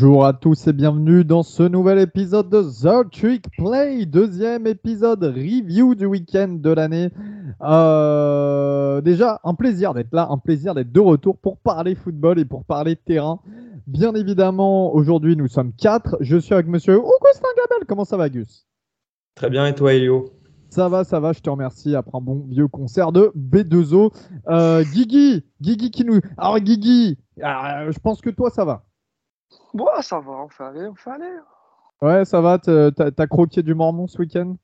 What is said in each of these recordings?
Bonjour à tous et bienvenue dans ce nouvel épisode de The Trick Play, deuxième épisode review du week-end de l'année. Euh, déjà, un plaisir d'être là, un plaisir d'être de retour pour parler football et pour parler terrain. Bien évidemment, aujourd'hui nous sommes quatre. Je suis avec monsieur Augustin Gabel. Comment ça va, Gus? Très bien, et toi, Elio? Ça va, ça va, je te remercie. Après un bon vieux concert de B2O. Euh, Guigui, Guigui qui nous. Alors, Guigui, euh, je pense que toi, ça va. Bon, ça va, on fait aller, on fait aller. Ouais, ça va, t'as croqué du Mormon ce week-end?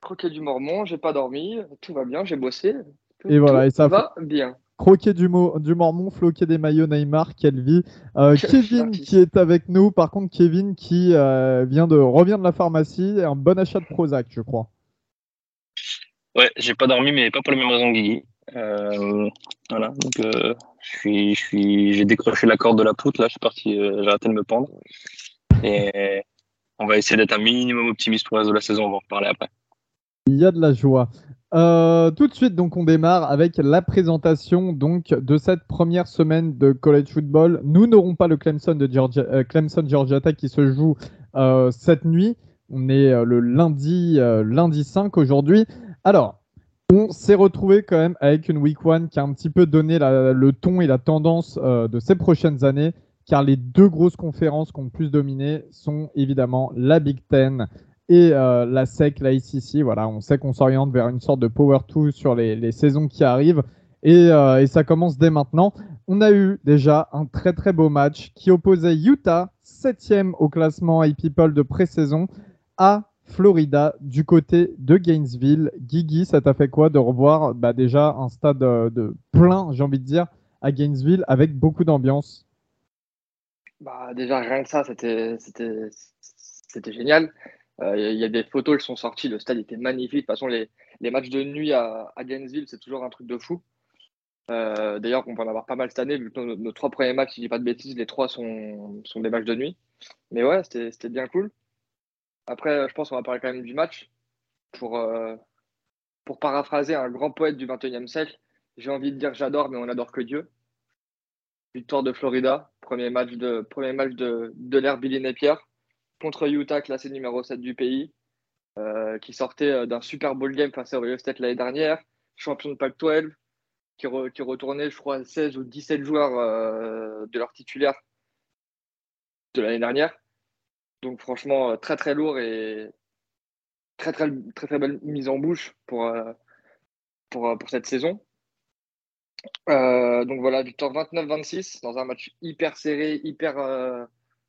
Croqué du Mormon, j'ai pas dormi, tout va bien, j'ai bossé. et voilà, et ça va bien. Croquer du, du Mormon, floquer des maillots Neymar, quelle vie. Euh, Kevin qui est avec nous, par contre, Kevin qui euh, vient de, revient de la pharmacie, un bon achat de Prozac, je crois. Ouais, j'ai pas dormi, mais pas pour les mêmes raisons que Guigui. Euh, voilà, donc euh, je suis, j'ai décroché la corde de la poutre là, je suis parti, euh, j'ai arrêté de me pendre. Et on va essayer d'être un minimum optimiste pour le reste de la saison, on va en reparler après. Il y a de la joie. tout de suite, donc, on démarre avec la présentation donc de cette première semaine de college football. Nous n'aurons pas le Clemson de Georgia, Clemson Georgia Tech qui se joue cette nuit. On est le lundi, lundi 5 aujourd'hui. Alors, on s'est retrouvé quand même avec une week one qui a un petit peu donné le ton et la tendance euh, de ces prochaines années, car les deux grosses conférences le plus dominé sont évidemment la Big Ten et euh, la SEC, la ICC. Voilà, on sait qu'on s'oriente vers une sorte de Power 2 sur les, saisons qui arrivent. Et, euh, et, ça commence dès maintenant. On a eu déjà un très très beau match qui opposait Utah, septième au classement iPeople de pré-saison, à Florida, du côté de Gainesville. Guigui, ça t'a fait quoi de revoir bah, déjà un stade euh, de plein, j'ai envie de dire, à Gainesville avec beaucoup d'ambiance? Bah, Déjà, rien que ça, c'était génial. Euh, il y a des photos qui sont sorties, le stade était magnifique. De toute façon, les, matchs de nuit à, Gainesville, c'est toujours un truc de fou. Euh, d'ailleurs, on va en avoir pas mal cette année, vu que nos, trois premiers matchs, si je dis pas de bêtises, les trois sont, sont des matchs de nuit. Mais ouais, c'était bien cool. Après, je pense qu'on va parler quand même du match. Pour, euh, pour paraphraser un grand poète du 21e siècle, j'ai envie de dire j'adore, mais on n'adore que Dieu. Victoire de Florida, premier match de, premier match de, de l'ère Billy Napier contre Utah, classé numéro 7 du pays, euh, qui sortait euh, d'un Super Bowl game face à Ohio State l'année dernière, champion de Pac-12, qui, qui, retournait, je crois, 16 ou 17 joueurs de leur titulaire de l'année dernière. Donc franchement, euh, très très lourd et très très très, très belle mise en bouche pour, euh, pour, euh, pour cette saison. donc voilà, victoire 29-26 dans un match hyper serré, hyper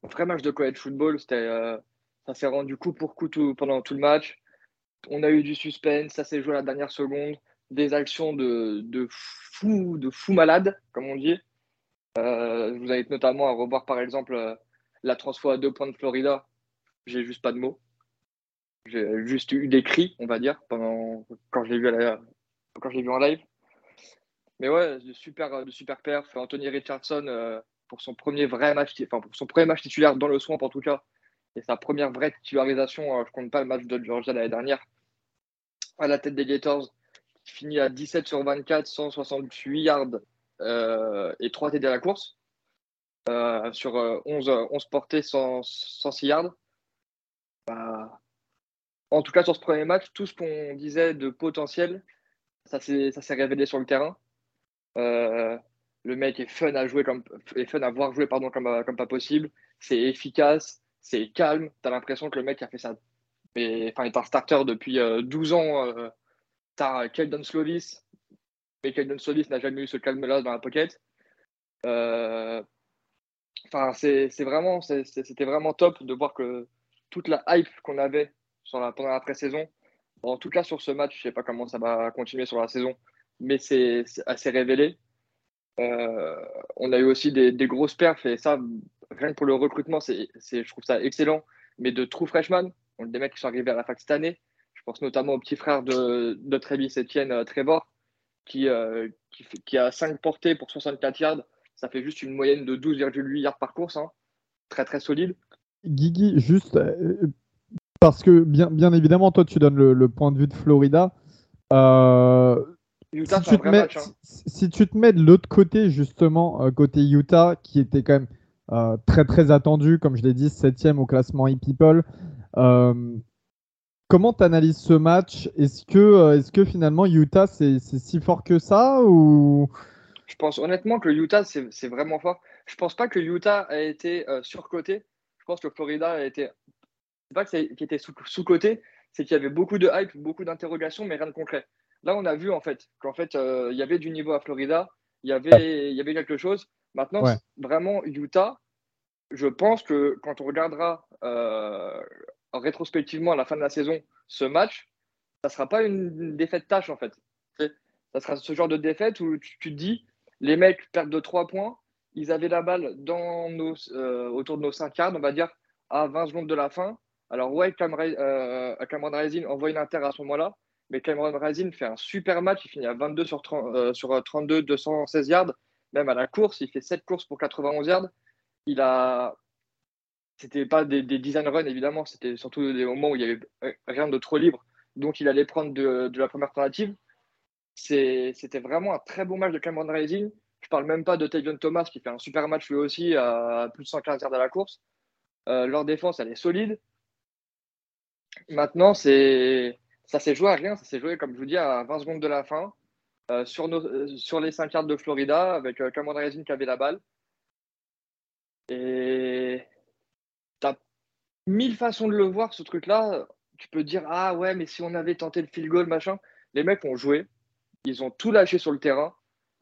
vrai match de college football. C'était, ça s'est rendu coup pour coup pendant tout le match. On a eu du suspense, ça s'est joué à la dernière seconde, des actions de, de fou, de fou malade, comme on dit. vous invite notamment à revoir par exemple la transfo à deux points de Florida, j'ai juste pas de mots. J'ai juste eu des cris, on va dire, pendant quand je l'ai vu, quand je vu en live. Mais ouais, de super, de super perf. Anthony Richardson euh, pour son premier vrai match, enfin pour son premier match titulaire dans le swamp en tout cas, et sa première vraie titularisation. Euh, je compte pas le match de Georgia l'année dernière. À la tête des Gators, qui finit à 17 sur 24, 168 yards euh, et 3 TD à la course. Euh, sur 11, euh, 11 portées, 106 yards. Bah, en tout cas, sur ce premier match, tout ce qu'on disait de potentiel, ça s'est révélé sur le terrain. Euh, le mec est fun à jouer comme est fun à voir jouer pardon comme, comme pas possible. C'est efficace, c'est calme. T'as l'impression que le mec a fait ça. Et, enfin, est un starter depuis 12 ans. Euh, T'as Keldon Slovis, mais Keldon Slovis n'a jamais eu ce calme-là dans la pocket. Euh, Enfin, c'est vraiment, c'était vraiment top de voir que toute la hype qu'on avait sur la, pendant la pré-saison, en tout cas sur ce match, je sais pas comment ça va continuer sur la saison, mais c'est assez révélé. Euh, on a eu aussi des, grosses perfs et ça, rien que pour le recrutement, c'est, je trouve ça excellent. Mais de true freshman, des mecs qui sont arrivés à la fac cette année, je pense notamment au petit frère de, de Travis Etienne euh, Trevor, qui, euh, qui, a 5 portées pour 64 yards ça fait juste une moyenne de 12,8 yards par course. Hein. Très très solide. Guigui, juste euh, parce que bien, bien évidemment, toi tu donnes le, point de vue de Florida. Euh, Utah, si, tu te mets, hein. si, tu te mets de l'autre côté, justement, euh, côté Utah, qui était quand même très très attendu, comme je l'ai dit, septième au classement e-people. comment tu analyses ce match? Est-ce que, est que finalement Utah c'est si fort que ça ou Je pense honnêtement que Utah c'est vraiment fort. Je pense pas que Utah a été surcoté. Je pense que Florida a été. C'est pas qu'il était sous-coté, c'est qu'il y avait beaucoup de hype, beaucoup d'interrogations, mais rien de concret. Là, on a vu en fait qu'en fait, euh, il y avait du niveau à Florida, il y avait, il y avait quelque chose. Maintenant, vraiment, Utah, je pense que quand on regardera euh, rétrospectivement à la fin de la saison ce match, ça ne sera pas une défaite tâche en fait. Ça sera ce genre de défaite où tu, te dis, les mecs perdent de 3 points, ils avaient la balle dans nos, euh, autour de nos 5 yards, on va dire, à 20 secondes de la fin. Alors, ouais, Cameron, euh, Cameron Rising envoie une inter à ce moment-là, mais Cameron Rising fait un super match. Il finit à 22 sur, 30, euh, sur 32, 216 yards. Même à la course, il fait 7 courses pour 91 yards. Il a. C'était pas des, des design runs, évidemment, c'était surtout des moments où il y avait rien de trop libre. Donc, il allait prendre de, la première tentative. C'était vraiment un très beau match de Cameron Rising. Je parle même pas de Tavion Thomas qui fait un super match lui aussi à plus de 115 yards à la course. Euh, leur défense, elle est solide. Maintenant, c'est ça s'est joué à rien. Ça s'est joué, comme je vous dis, à 20 secondes de la fin. Euh, euh, sur les 5 cartes de Florida, avec Cameron Racing qui avait la balle. Et tu as mille façons de le voir, ce truc-là. Tu peux dire, ah ouais, mais si on avait tenté le field goal, machin. Les mecs ont joué. Ils ont tout lâché sur le terrain.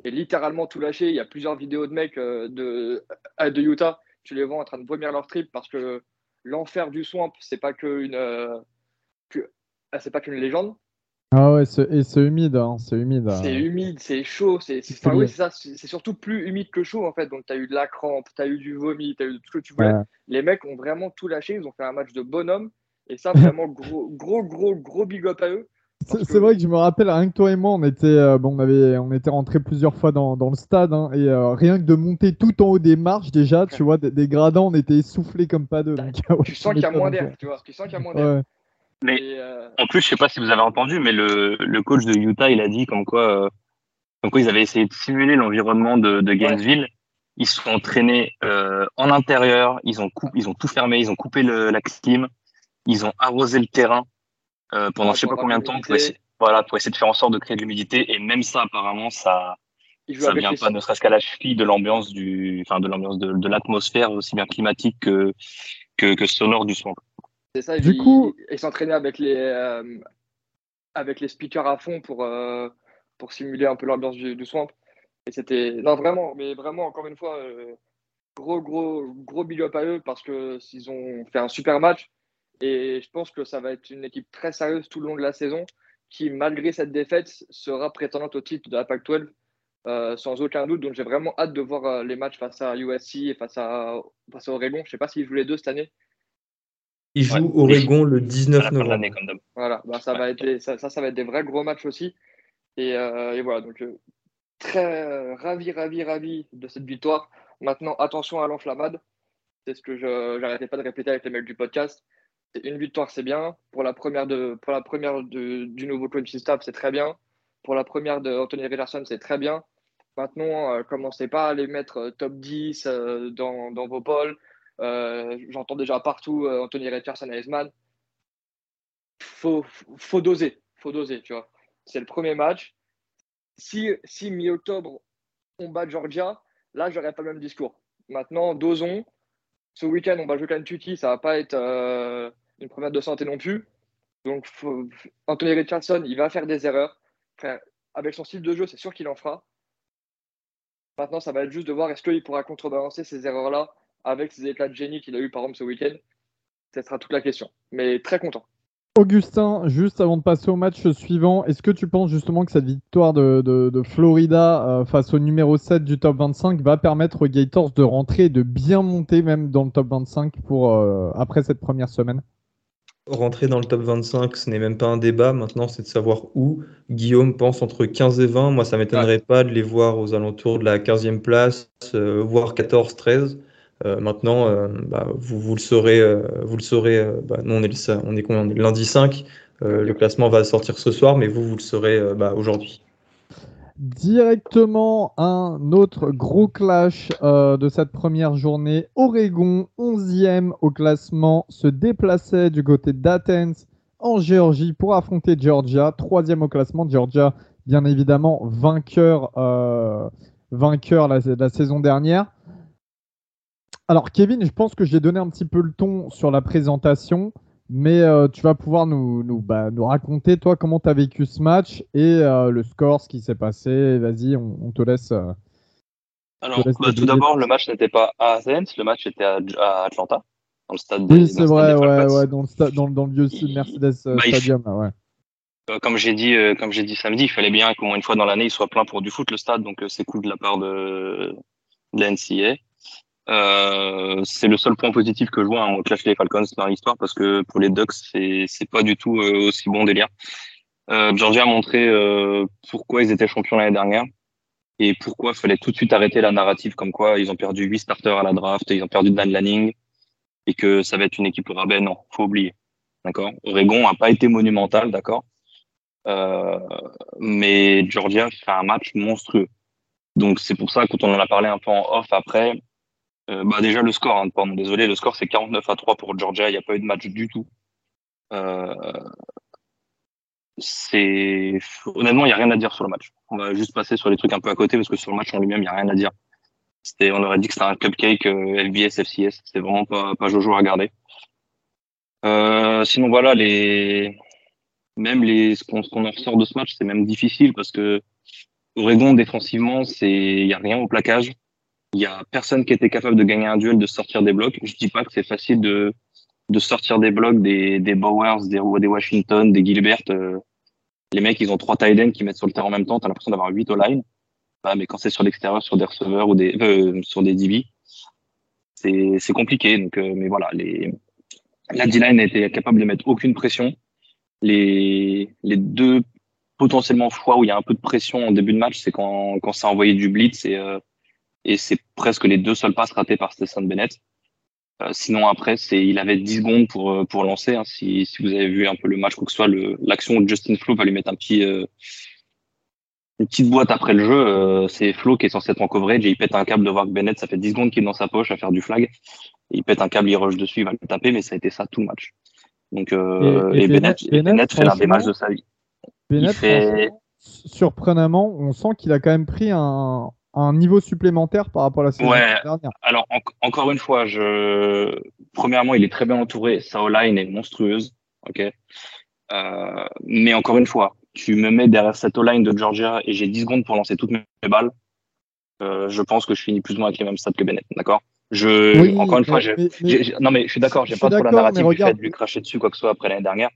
Et littéralement tout lâché. Il y a plusieurs vidéos de mecs de, de Utah. Tu les vois en train de vomir leur trip parce que l'enfer du swamp, c'est pas qu'une euh, ah, c'est pas qu'une légende. Ah ouais, et c'est humide, hein, c'est humide. Hein. C'est humide, c'est chaud, c'est oui, ça, c'est surtout plus humide que chaud en fait. Donc tu as eu de la crampe, tu as eu du vomi, tu as eu tout ce que tu voulais. Les mecs ont vraiment tout lâché, ils ont fait un match de bonhomme et ça vraiment gros gros gros gros big up à eux. C'est vrai que je me rappelle, rien que toi et moi, on était, euh, bon, on avait, on était rentrés plusieurs fois dans, dans le stade, hein, et euh, rien que de monter tout en haut des marches, déjà, tu vois, des, gradins, on était essoufflés comme pas deux. tu sens qu'il y a moins d'air, tu vois, tu sens qu'il y a moins d'air. Mais euh, en plus, je sais pas si vous avez entendu, mais le, le coach de Utah, il a dit comme quoi, comme quoi ils avaient essayé de simuler l'environnement de, de Gainesville. Ils se sont entraînés en intérieur, ils ont, ils ont tout fermé, ils ont coupé le, la clim, ils ont arrosé le terrain euh, pendant je sais pas combien de temps pour essayer, voilà, pour essayer de faire en sorte de créer de l'humidité. Et même ça, apparemment, ça ça vient pas, ne serait-ce qu'à la cheville de l'ambiance du, enfin de l'ambiance de, de l'atmosphère aussi bien climatique que, que, que sonore du son. C'est ça. Du coup, et s'entraîner avec les euh, avec les speakers à fond pour euh, pour simuler un peu l'ambiance du, du, swamp. Et c'était non vraiment, mais vraiment encore une fois gros gros gros big up à eux parce que s'ils ont fait un super match et je pense que ça va être une équipe très sérieuse tout le long de la saison qui, malgré cette défaite, sera prétendante au titre de la Pac-12 euh, sans aucun doute. Donc j'ai vraiment hâte de voir euh, les matchs face à USC et face à, face à Oregon. Je ne sais pas s'ils jouent les deux cette année. Ils jouent Oregon le 19 novembre. Voilà, bah, ça, va être ça, ça, va être des vrais gros matchs aussi. Et, euh, et voilà, donc très ravi, ravi, ravi de cette victoire. Maintenant, attention à l'enflammade. C'est ce que je n'arrêtais pas de répéter avec les mails du podcast une victoire, c'est bien. Pour la première, de, pour la première de, du nouveau coaching staff, c'est très bien. Pour la première de Anthony Richardson, c'est très bien. Maintenant, euh, commencez pas à les mettre euh, top 10 euh, dans, dans, vos polls. J'entends déjà partout Anthony Richardson et Esman. Faut, faut doser, faut doser, tu vois. C'est le premier match. Si, si mi-octobre, on bat Georgia, là, j'aurais pas le même discours. Maintenant, dosons. Ce week-end, on va jouer Kentucky, ça va pas être une première de santé non plus. Donc, Anthony Richardson, il va faire des erreurs. avec son style de jeu, c'est sûr qu'il en fera. Maintenant, ça va être juste de voir est-ce qu'il pourra contrebalancer ces erreurs-là avec ces éclats de génie qu'il a eu par exemple ce week-end. Ce sera toute la question. Mais très content. Augustin, juste avant de passer au match suivant, est-ce que tu penses justement que cette victoire de, Florida euh, face au numéro 7 du top 25 va permettre aux Gators de rentrer et de bien monter même dans le top 25 pour, euh, après cette première semaine? Rentrer dans le top 25, ce n'est même pas un débat. Maintenant, c'est de savoir où. Guillaume pense entre 15 et 20. Moi, ça ne m'étonnerait pas de les voir aux alentours de la 15e place, euh, voire 14, 13. Euh, maintenant, euh, bah, vous, vous, le saurez, vous le saurez bah, nous, on est, on est, on est lundi 5. le classement va sortir ce soir, mais vous, vous le saurez bah, aujourd'hui. Directement un autre gros clash euh, de cette première journée. Oregon, 11e au classement, se déplaçait du côté d'Athens en Géorgie pour affronter Georgia. Troisième au classement, Georgia, bien évidemment, vainqueur, euh, la, saison dernière. Alors, Kevin, je pense que j'ai donné un petit peu le ton sur la présentation. Mais euh, tu vas pouvoir nous, nous, bah, nous raconter, toi, comment tu as vécu ce match et euh, le score, ce qui s'est passé. Vas-y, on, on, te laisse. Euh, Alors, te laisse bah, tout d'abord, le match n'était pas à Athens, le match était à, à Atlanta, dans le stade Oui, c'est vrai, ouais, ouais, dans, le dans, dans, le vieux Mercedes bah, Stadium. ouais. Comme j'ai dit, comme j'ai dit samedi, il fallait bien qu'au moins une fois dans l'année, il soit plein pour du foot le stade, donc c'est cool de la part de, de la NCA. Euh, c'est le seul point positif que je vois en clash les Falcons dans l'histoire parce que pour les Ducks c'est c'est pas du tout euh, aussi bon délire. Euh, Georgia a montré euh, pourquoi ils étaient champions l'année dernière et pourquoi il fallait tout de suite arrêter la narrative comme quoi ils ont perdu huit starters à la draft, ils ont perdu Dan Lanning et que ça va être une équipe rabais. Non, faut oublier. D'accord? Oregon a pas été monumental, d'accord? Euh, mais Georgia fait un match monstrueux. Donc c'est pour ça quand on en a parlé un peu en off après, euh, bah déjà le score, hein, pardon, désolé, le score c'est 49 à 3 pour Georgia, il n'y a pas eu de match du tout. Euh, c'est honnêtement, il n'y a rien à dire sur le match. On va juste passer sur les trucs un peu à côté parce que sur le match en lui-même, il n'y a rien à dire. C'était, on aurait dit que c'était un cupcake euh, LBS FCS. C'était vraiment pas, pas Jojo à regarder. Euh, sinon voilà, les même les ce qu'on en ressort de ce match, c'est même difficile parce que Oregon défensivement, c'est il y a rien au plaquage. Il y a personne qui était capable de gagner un duel, de sortir des blocs. Je dis pas que c'est facile de, de sortir des blocs des, des Bowers, des, des Washington, des Gilbert. Euh, les mecs, ils ont trois tight ends qui mettent sur le terrain en même temps. T'as l'impression d'avoir huit au line. Bah, mais quand c'est sur l'extérieur, sur des receveurs ou des, euh, sur des DB, c'est, c'est compliqué. Donc, euh, mais voilà, les, la D-line a été capable de mettre aucune pression. Les, les deux potentiellement fois où il y a un peu de pression en début de match, c'est quand, quand ça a envoyé du blitz et, euh, et c'est presque les deux seuls passes ratés par Stetson Bennett. Euh, sinon après, c'est il avait 10 secondes pour euh, pour lancer. Hein, si, si vous avez vu un peu le match, quoi que ce soit, l'action où Justin Flo va lui mettre un petit euh, une petite boîte après le jeu. Euh, c'est Flo qui est censé être en coverage et il pète un câble de voir que Bennett, ça fait 10 secondes qu'il est dans sa poche à faire du flag. Il pète un câble, il rush dessus, il va le taper, mais ça a été ça tout le match. Donc euh, et, et, Bennett, Bennett, Bennett fait l'un des matchs de sa vie. Bennett, fait... surprenamment, on sent qu'il a quand même pris un un niveau supplémentaire par rapport à la saison ouais. dernière. Alors encore une fois, je premièrement, il est très bien entouré. Sa line est monstrueuse, ok? Euh, mais encore une fois, tu me mets derrière cette line de Georgia et j'ai 10 secondes pour lancer toutes mes balles. Euh, je pense que je finis plus ou moins avec les mêmes stats que Bennett, d'accord? Je, oui, encore une fois, je, non mais je suis d'accord, j'ai pas trop la narrative du fait de lui cracher dessus quoi que ce soit après l'année dernière.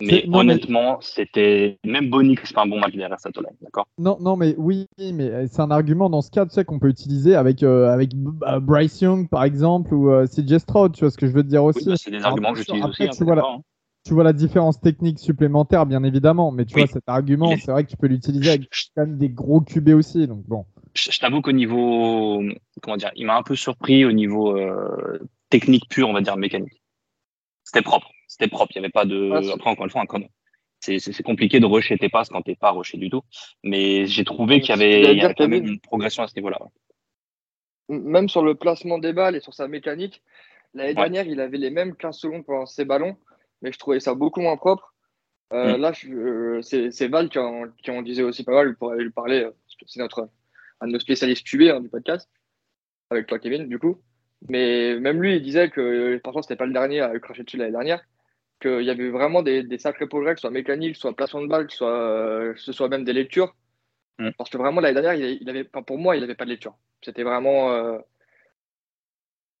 Mais honnêtement, c'était même Bonix, c'est pas un bon match derrière line, d'accord? Non, non, mais oui, mais c'est un argument dans ce cas, tu sais, qu'on peut utiliser avec euh, avec euh, Bryce Young par exemple ou euh, CJ Stroud, tu vois ce que je veux te dire aussi. Oui, bah, c'est des arguments que j'utilise aussi. Tu vois, la, hein. tu vois la différence technique supplémentaire, bien évidemment, mais tu oui. vois cet argument, c'est vrai que tu peux l'utiliser avec quand même des gros QB aussi, donc bon. Je, je t'avoue qu'au niveau, comment dire, il m'a un peu surpris au niveau euh, technique pur, on va dire mécanique. C'était propre c'était propre. Il n'y avait pas de. Ah, Après, encore une fois, c'est compliqué de rusher tes passes quand t'es pas rushé du tout. Mais j'ai trouvé qu'il y avait, il y avait quand même une progression à ce niveau-là. Même sur le placement des balles et sur sa mécanique, l'année ouais. dernière, il avait les mêmes 15 secondes pour lancer ses ballons, mais je trouvais ça beaucoup moins propre. Euh, mm. Là, euh, c'est Val qui en, qui en, disait aussi pas mal, pour lui parler. C'est notre un de nos spécialistes QB hein, du podcast, avec toi, Kevin, du coup. Mais même lui, il disait que, par contre, c'était pas le dernier à cracher dessus l'année dernière qu'il y avait vraiment des, des sacrés progrès, que ce soit mécanique, soit placement de balle, que ce soit, euh, ce soit même des lectures. Mm. Parce que vraiment, l'année dernière, il, il avait, pour moi, il n'avait pas de lecture. C'était vraiment. Euh...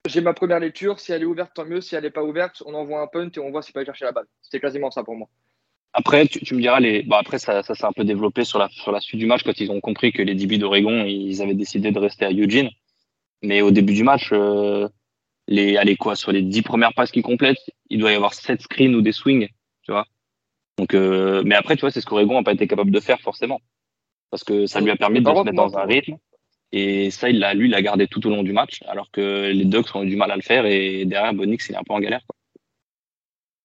J'ai ma première lecture, si elle est ouverte, tant mieux. Si elle n'est pas ouverte, on envoie un punt et on voit s'il peut aller chercher la balle. C'était quasiment ça pour moi. Après, tu, tu me diras, les... Bon, après, ça, ça s'est un peu développé sur la, sur la suite du match quand ils ont compris que les DB d'Oregon, ils avaient décidé de rester à Eugene. Mais au début du match, euh, les, allez, quoi, sur les dix premières passes qu'ils complètent, il doit y avoir sept screens ou des swings, tu vois. Donc, euh, mais après, tu vois, c'est ce qu'Oregon n'a pas été capable de faire forcément. Parce que ça lui a permis de se mettre dans un rythme. Et ça, il l'a, lui, il l'a gardé tout au long du match, alors que les Ducks ont eu du mal à le faire et derrière, Bonix, il est un peu en galère. Quoi.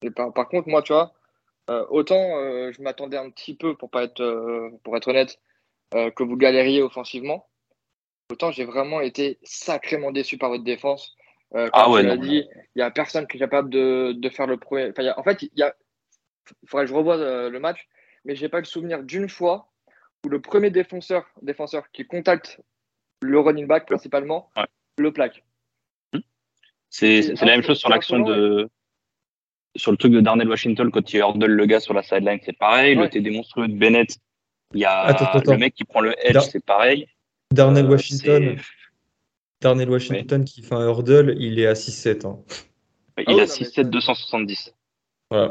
Et par, par, contre, moi, tu vois, euh, autant euh, je m'attendais un petit peu, pour pas être, pour être honnête, que vous galériez offensivement. Autant j'ai vraiment été sacrément déçu par votre défense. Comme ah ouais, tu dit, il n'y a personne qui est capable de, de faire le premier. en fait, il y a... faudrait que je revoie le match, mais je n'ai pas le souvenir d'une fois où le premier défenseur, défenseur qui contacte le running back principalement le plaque. Hmm. C'est la même chose sur l'action de. Sur le truc de Darnell Washington quand il hurdle le gars sur la sideline, c'est pareil. Le TD monstrueux de Bennett, il y a le mec qui prend le edge, c'est pareil. Darnell euh, Washington, Darnell Washington qui fait un hurdle, il est à 6-7. Hein. Il ah a 6-7, 270.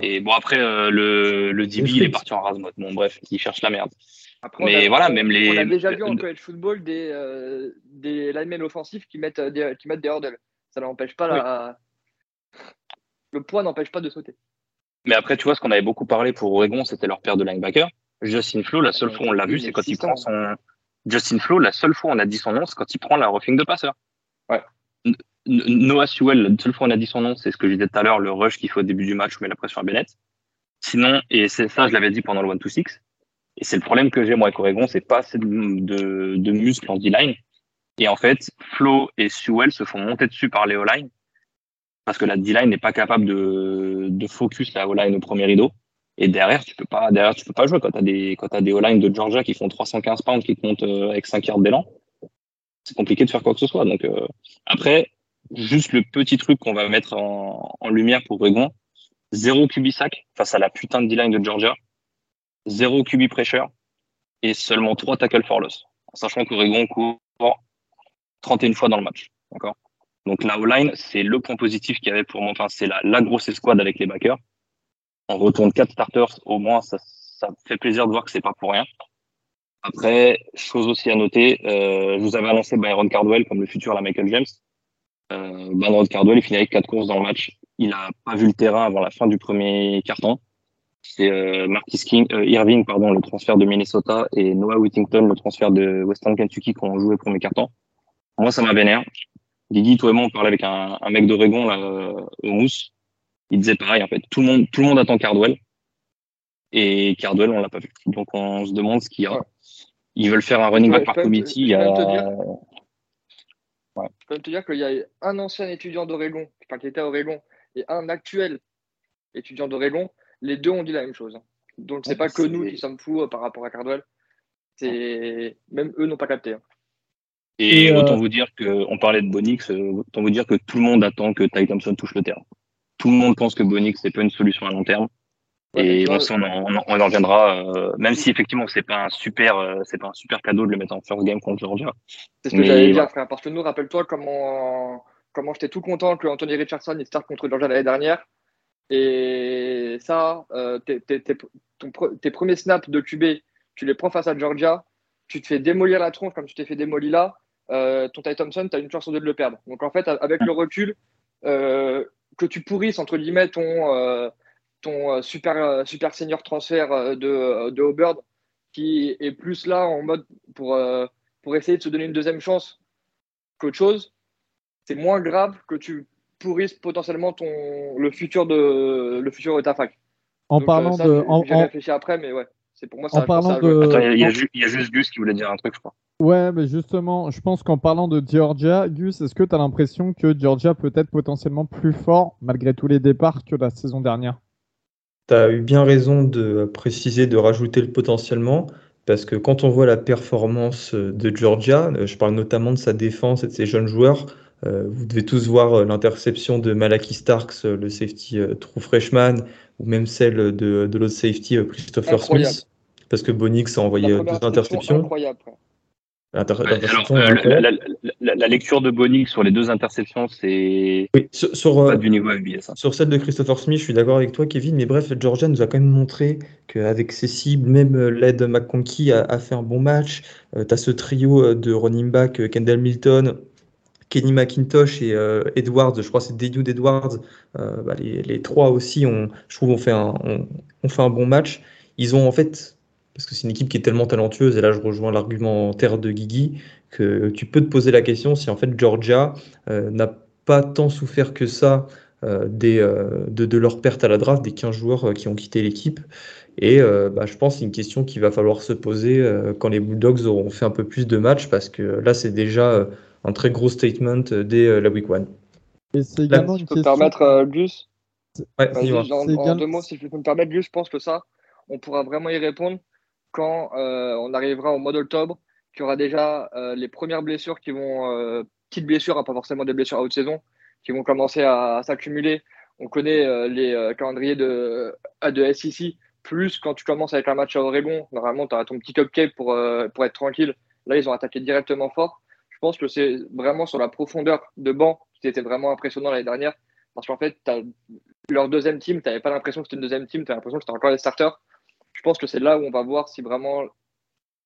Et bon, après, euh, le, le DB, il est parti en rasmode. Bon, bref, il cherche la merde mais voilà, même les. On a déjà vu en college football des, euh, des linemen offensifs qui mettent des, qui mettent des hurdles. Ça n'empêche pas la. Le poids n'empêche pas de sauter. Mais après, tu vois, ce qu'on avait beaucoup parlé pour Oregon, c'était leur paire de linebacker. Justin Flo, la seule fois où on l'a vu, c'est quand il prend son. Justin Flo, la seule fois où on a dit son nom, c'est quand il prend la roughing de passeur. Ouais. Noah Sewell, la seule fois où on a dit son nom, c'est ce que je disais tout à l'heure, le rush qu'il faut au début du match où met la pression à Bennett. Sinon, et c'est ça, je l'avais dit pendant le 1-2-6, et c'est le problème que j'ai moi avec Oregon, c'est pas assez de, de, muscles en D-line. Et en fait, Flo et Sewell se font monter dessus par les O-line parce que la D-line n'est pas capable de, de focus la O-line au premier rideau. Et derrière, tu peux pas, derrière, tu peux pas jouer quand tu as des, quand as des O-line de Georgia qui font 315 pounds qui te montent euh, avec 5 yards d'élan. C'est compliqué de faire quoi que ce soit. Donc, euh, après, juste le petit truc qu'on va mettre en, en lumière pour Oregon, zéro QB sac face à la putain de D-line de Georgia. 0 QB pressure et seulement 3 tackles for loss. En sachant qu'Oregon court 31 fois dans le match. D'accord? Donc la O-line, c'est le point positif qu'il y avait pour moi. Enfin, c'est la, la, grosse escouade avec les backers. On retourne 4 starters, au moins, ça, fait plaisir de voir que c'est pas pour rien. Après, chose aussi à noter, euh, je vous avais annoncé Byron Cardwell comme le futur la Michael James. Euh, Byron Cardwell, il finit avec 4 courses dans le match. Il n'a pas vu le terrain avant la fin du premier carton c'est euh, euh, Irving, pardon, le transfert de Minnesota et Noah Whittington, le transfert de Western Kentucky qui ont joué pour mes cartons. Moi, ça m'a vénère. Guigui, toi et moi, on parlait avec un, un mec d'Oregon, là, euh, au Mousse. Il disait pareil, en fait. Tout le monde, tout le monde attend Cardwell. Et Cardwell, on l'a pas vu. Donc, on se demande ce qu'il y a. Ils veulent faire un running back par committee. Il y a... Ouais. Je peux te dire qu'il y a un ancien étudiant d'Oregon, qui était à Oregon, et un actuel étudiant d'Oregon les deux ont dit la même chose. Donc c'est pas que nous qui sommes fous euh, par rapport à Cardwell. C'est même eux n'ont pas capté. Hein. Et, euh, autant vous dire que on parlait de Bonix, euh, autant vous dire que tout le monde attend que Ty Thompson touche le terrain. Tout le monde pense que Bonix c'est pas une solution à long terme. et on, on, en reviendra, même si effectivement c'est pas un super, c'est pas un super cadeau de le mettre en first game contre Georgia. C'est ce que j'allais dire, frère. Parce que nous, rappelle-toi comment, comment j'étais tout content que Anthony Richardson il start contre Georgia l'année dernière. Et ça, euh, tes, premiers snaps de QB, tu les prends face à Georgia, tu te fais démolir la tronche comme tu t'es fait démolir là. Euh, ton Ty Thompson, tu as une chance sur deux de le perdre. Donc en fait, avec le recul, euh, que tu pourrisses entre guillemets ton, ton super, super senior transfert de, de Auburn, qui est plus là en mode pour, pour essayer de se donner une deuxième chance qu'autre chose, c'est moins grave que tu pourrissent potentiellement ton, le, futur de, le futur de ta fac. En parlant euh, de. J'ai réfléchi après, mais ouais. C'est pour moi ça. En parlant de... Attends, il y, y, a juste Gus qui voulait dire un truc, je crois. Ouais, mais justement, je pense qu'en parlant de Georgia, Gus, est-ce que tu as l'impression que Georgia peut être potentiellement plus fort, malgré tous les départs, que la saison dernière? Tu as eu bien raison de préciser, de rajouter le potentiellement, parce que quand on voit la performance de Georgia, euh, je parle notamment de sa défense et de ses jeunes joueurs, euh, vous devez tous voir euh, l'interception de Malaki Starks, euh, le safety true freshman, ou même celle de, de l'autre safety Christopher Smith, parce que Bonix a envoyé deux interceptions. La, lecture de Bonix sur les deux interceptions, c'est oui, sur, pas du niveau FBS. Hein. Sur celle de Christopher Smith, je suis d'accord avec toi, Kevin, mais bref, Georgia nous a quand même montré qu'avec ses cibles, même Led McConkey a, a, fait un bon match. tu as ce trio de running back, Kendall Milton, Kenny McIntosh et euh, Edwards, je crois que c'est Daniel Edwards, euh, bah, les, trois aussi, je trouve, ont fait, un, fait un bon match. Ils ont en fait, parce que c'est une équipe qui est tellement talentueuse, et là je rejoins l'argumentaire de Guigui, que tu peux te poser la question si en fait Georgia euh, n'a pas tant souffert que ça des, de, leur perte à la draft, des 15 joueurs qui ont quitté l'équipe. Et bah, je pense que c'est une question qu'il va falloir se poser quand les Bulldogs auront fait un peu plus de matchs, parce que là, c'est déjà un très gros statement dès la week one. Et c'est également une question... permettre, Gus? Ouais, en, deux mots, si je peux me permettre, Gus, je pense que ça, on pourra vraiment y répondre quand on arrivera au mois d'octobre, qu'il y aura déjà les premières blessures qui vont, petites blessures, hein, pas forcément des blessures à haute saison, qui vont commencer à, s'accumuler. On connaît euh, les euh, calendriers de, de SEC. Plus quand tu commences avec un match à Oregon, normalement, tu as ton petit cupcake pour, euh, pour être tranquille. Là, ils ont attaqué directement fort. Je pense que c'est vraiment sur la profondeur de banc qui était vraiment impressionnant l'année dernière. Parce qu'en fait, leur deuxième team, tu n'avais pas l'impression que c'était une deuxième team, tu as l'impression que c'était encore les starters. Je pense que c'est là où on va voir si vraiment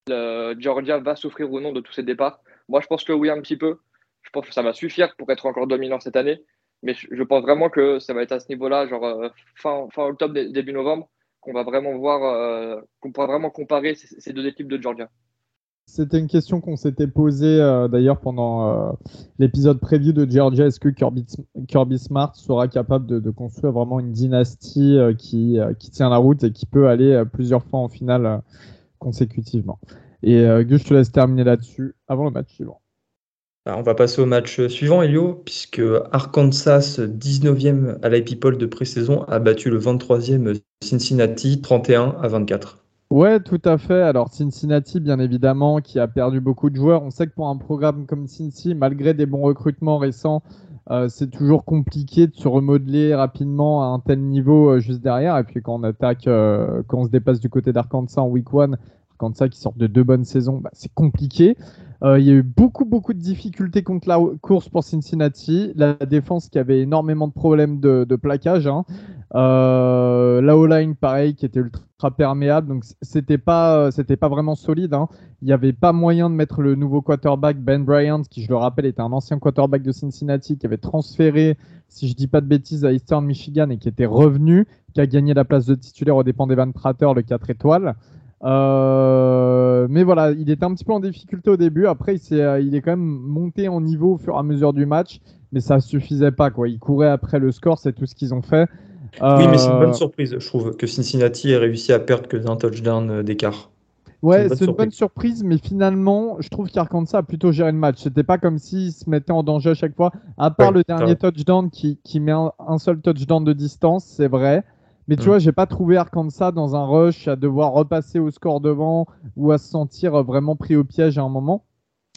Georgia va souffrir ou non de tous ces départs. Moi, je pense que oui, un petit peu. Je pense que ça va suffire pour être encore dominant cette année. Mais je pense vraiment que ça va être à ce niveau-là, genre euh, fin, fin octobre, début novembre, qu'on va vraiment voir, euh, qu'on pourra vraiment comparer ces, deux équipes de Georgia. C'était une question qu'on s'était posée euh, d'ailleurs pendant l'épisode prévu de Georgia. Est-ce que Kirby, Smart sera capable de, construire vraiment une dynastie qui, qui, tient la route et qui peut aller plusieurs fois en finale consécutivement? Et Gus, je te laisse terminer là-dessus avant le match suivant. On va passer au match suivant, Elio, puisque Arkansas, 19e à l'IP-Poll de pré-saison, a battu le 23e Cincinnati 31 à 24. Ouais, tout à fait. Alors Cincinnati, bien évidemment, qui a perdu beaucoup de joueurs. On sait que pour un programme comme Cincy, malgré des bons recrutements récents, euh, c'est toujours compliqué de se remodeler rapidement à un tel niveau euh, juste derrière. Et puis quand on attaque, euh, quand on se dépasse du côté d'Arkansas en week 1, Arkansas qui sort de deux bonnes saisons, bah, c'est compliqué. Euh, il y a eu beaucoup, beaucoup de difficultés contre la course pour Cincinnati. La défense qui avait énormément de problèmes de, plaquage. Hein. Euh, la O-line, pareil, qui était ultra perméable. Donc, c'était pas, c'était pas vraiment solide. Hein. Il n'y avait pas moyen de mettre le nouveau quarterback, Ben Bryant, qui, je le rappelle, était un ancien quarterback de Cincinnati, qui avait transféré, si je dis pas de bêtises, à Eastern Michigan et qui était revenu, qui a gagné la place de titulaire au dépens d'Evan Prater, le 4 étoiles. Euh, mais voilà, il était un petit peu en difficulté au début. Après, il, est, euh, il est quand même monté en niveau au fur et à mesure du match, mais ça suffisait pas. Quoi. Il courait après le score, c'est tout ce qu'ils ont fait. Oui, mais c'est une bonne euh, surprise, je trouve, que Cincinnati ait réussi à perdre que d'un touchdown d'écart. Ouais, c'est une, bonne surprise, mais finalement, je trouve qu'Arkansas a plutôt géré le match. C'était pas comme s'il se mettait en danger à chaque fois, à part le dernier touchdown qui, qui met un, seul touchdown de distance, c'est vrai. Mais tu mm. vois, j'ai pas trouvé Arkansas dans un rush à devoir repasser au score devant ou à se sentir vraiment pris au piège à un moment.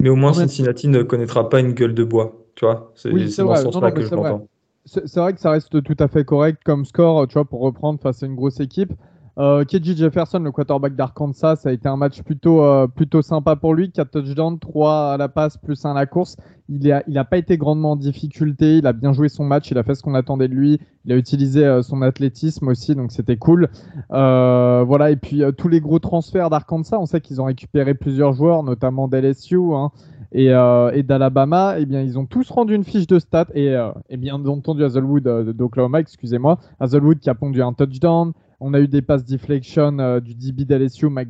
Mais au moins, Cincinnati ne connaîtra pas une gueule de bois. Tu vois, c'est dans ce sens-là que je l'entends. C'est vrai que ça reste tout à fait correct comme score, tu vois, pour reprendre face à une grosse équipe. Euh, KJ Jefferson, le quarterback d'Arkansas, ça a été un match plutôt, euh, plutôt sympa pour lui. 4 touchdowns, 3 à la passe, plus 1 à la course. Il n'a il pas été grandement en difficulté. Il a bien joué son match. Il a fait ce qu'on attendait de lui. Il a utilisé euh, son athlétisme aussi, donc c'était cool. Euh, voilà. Et puis tous les gros transferts d'Arkansas, on sait qu'ils ont récupéré plusieurs joueurs, notamment d'LSU hein, et, et d'Alabama. Eh bien, ils ont tous rendu une fiche de stats. Et, et bien entendu, Hazelwood d'Oklahoma, excusez-moi. Hazelwood qui a pondu un touchdown. On a eu des passes deflection euh, du DB d'LSU, Mike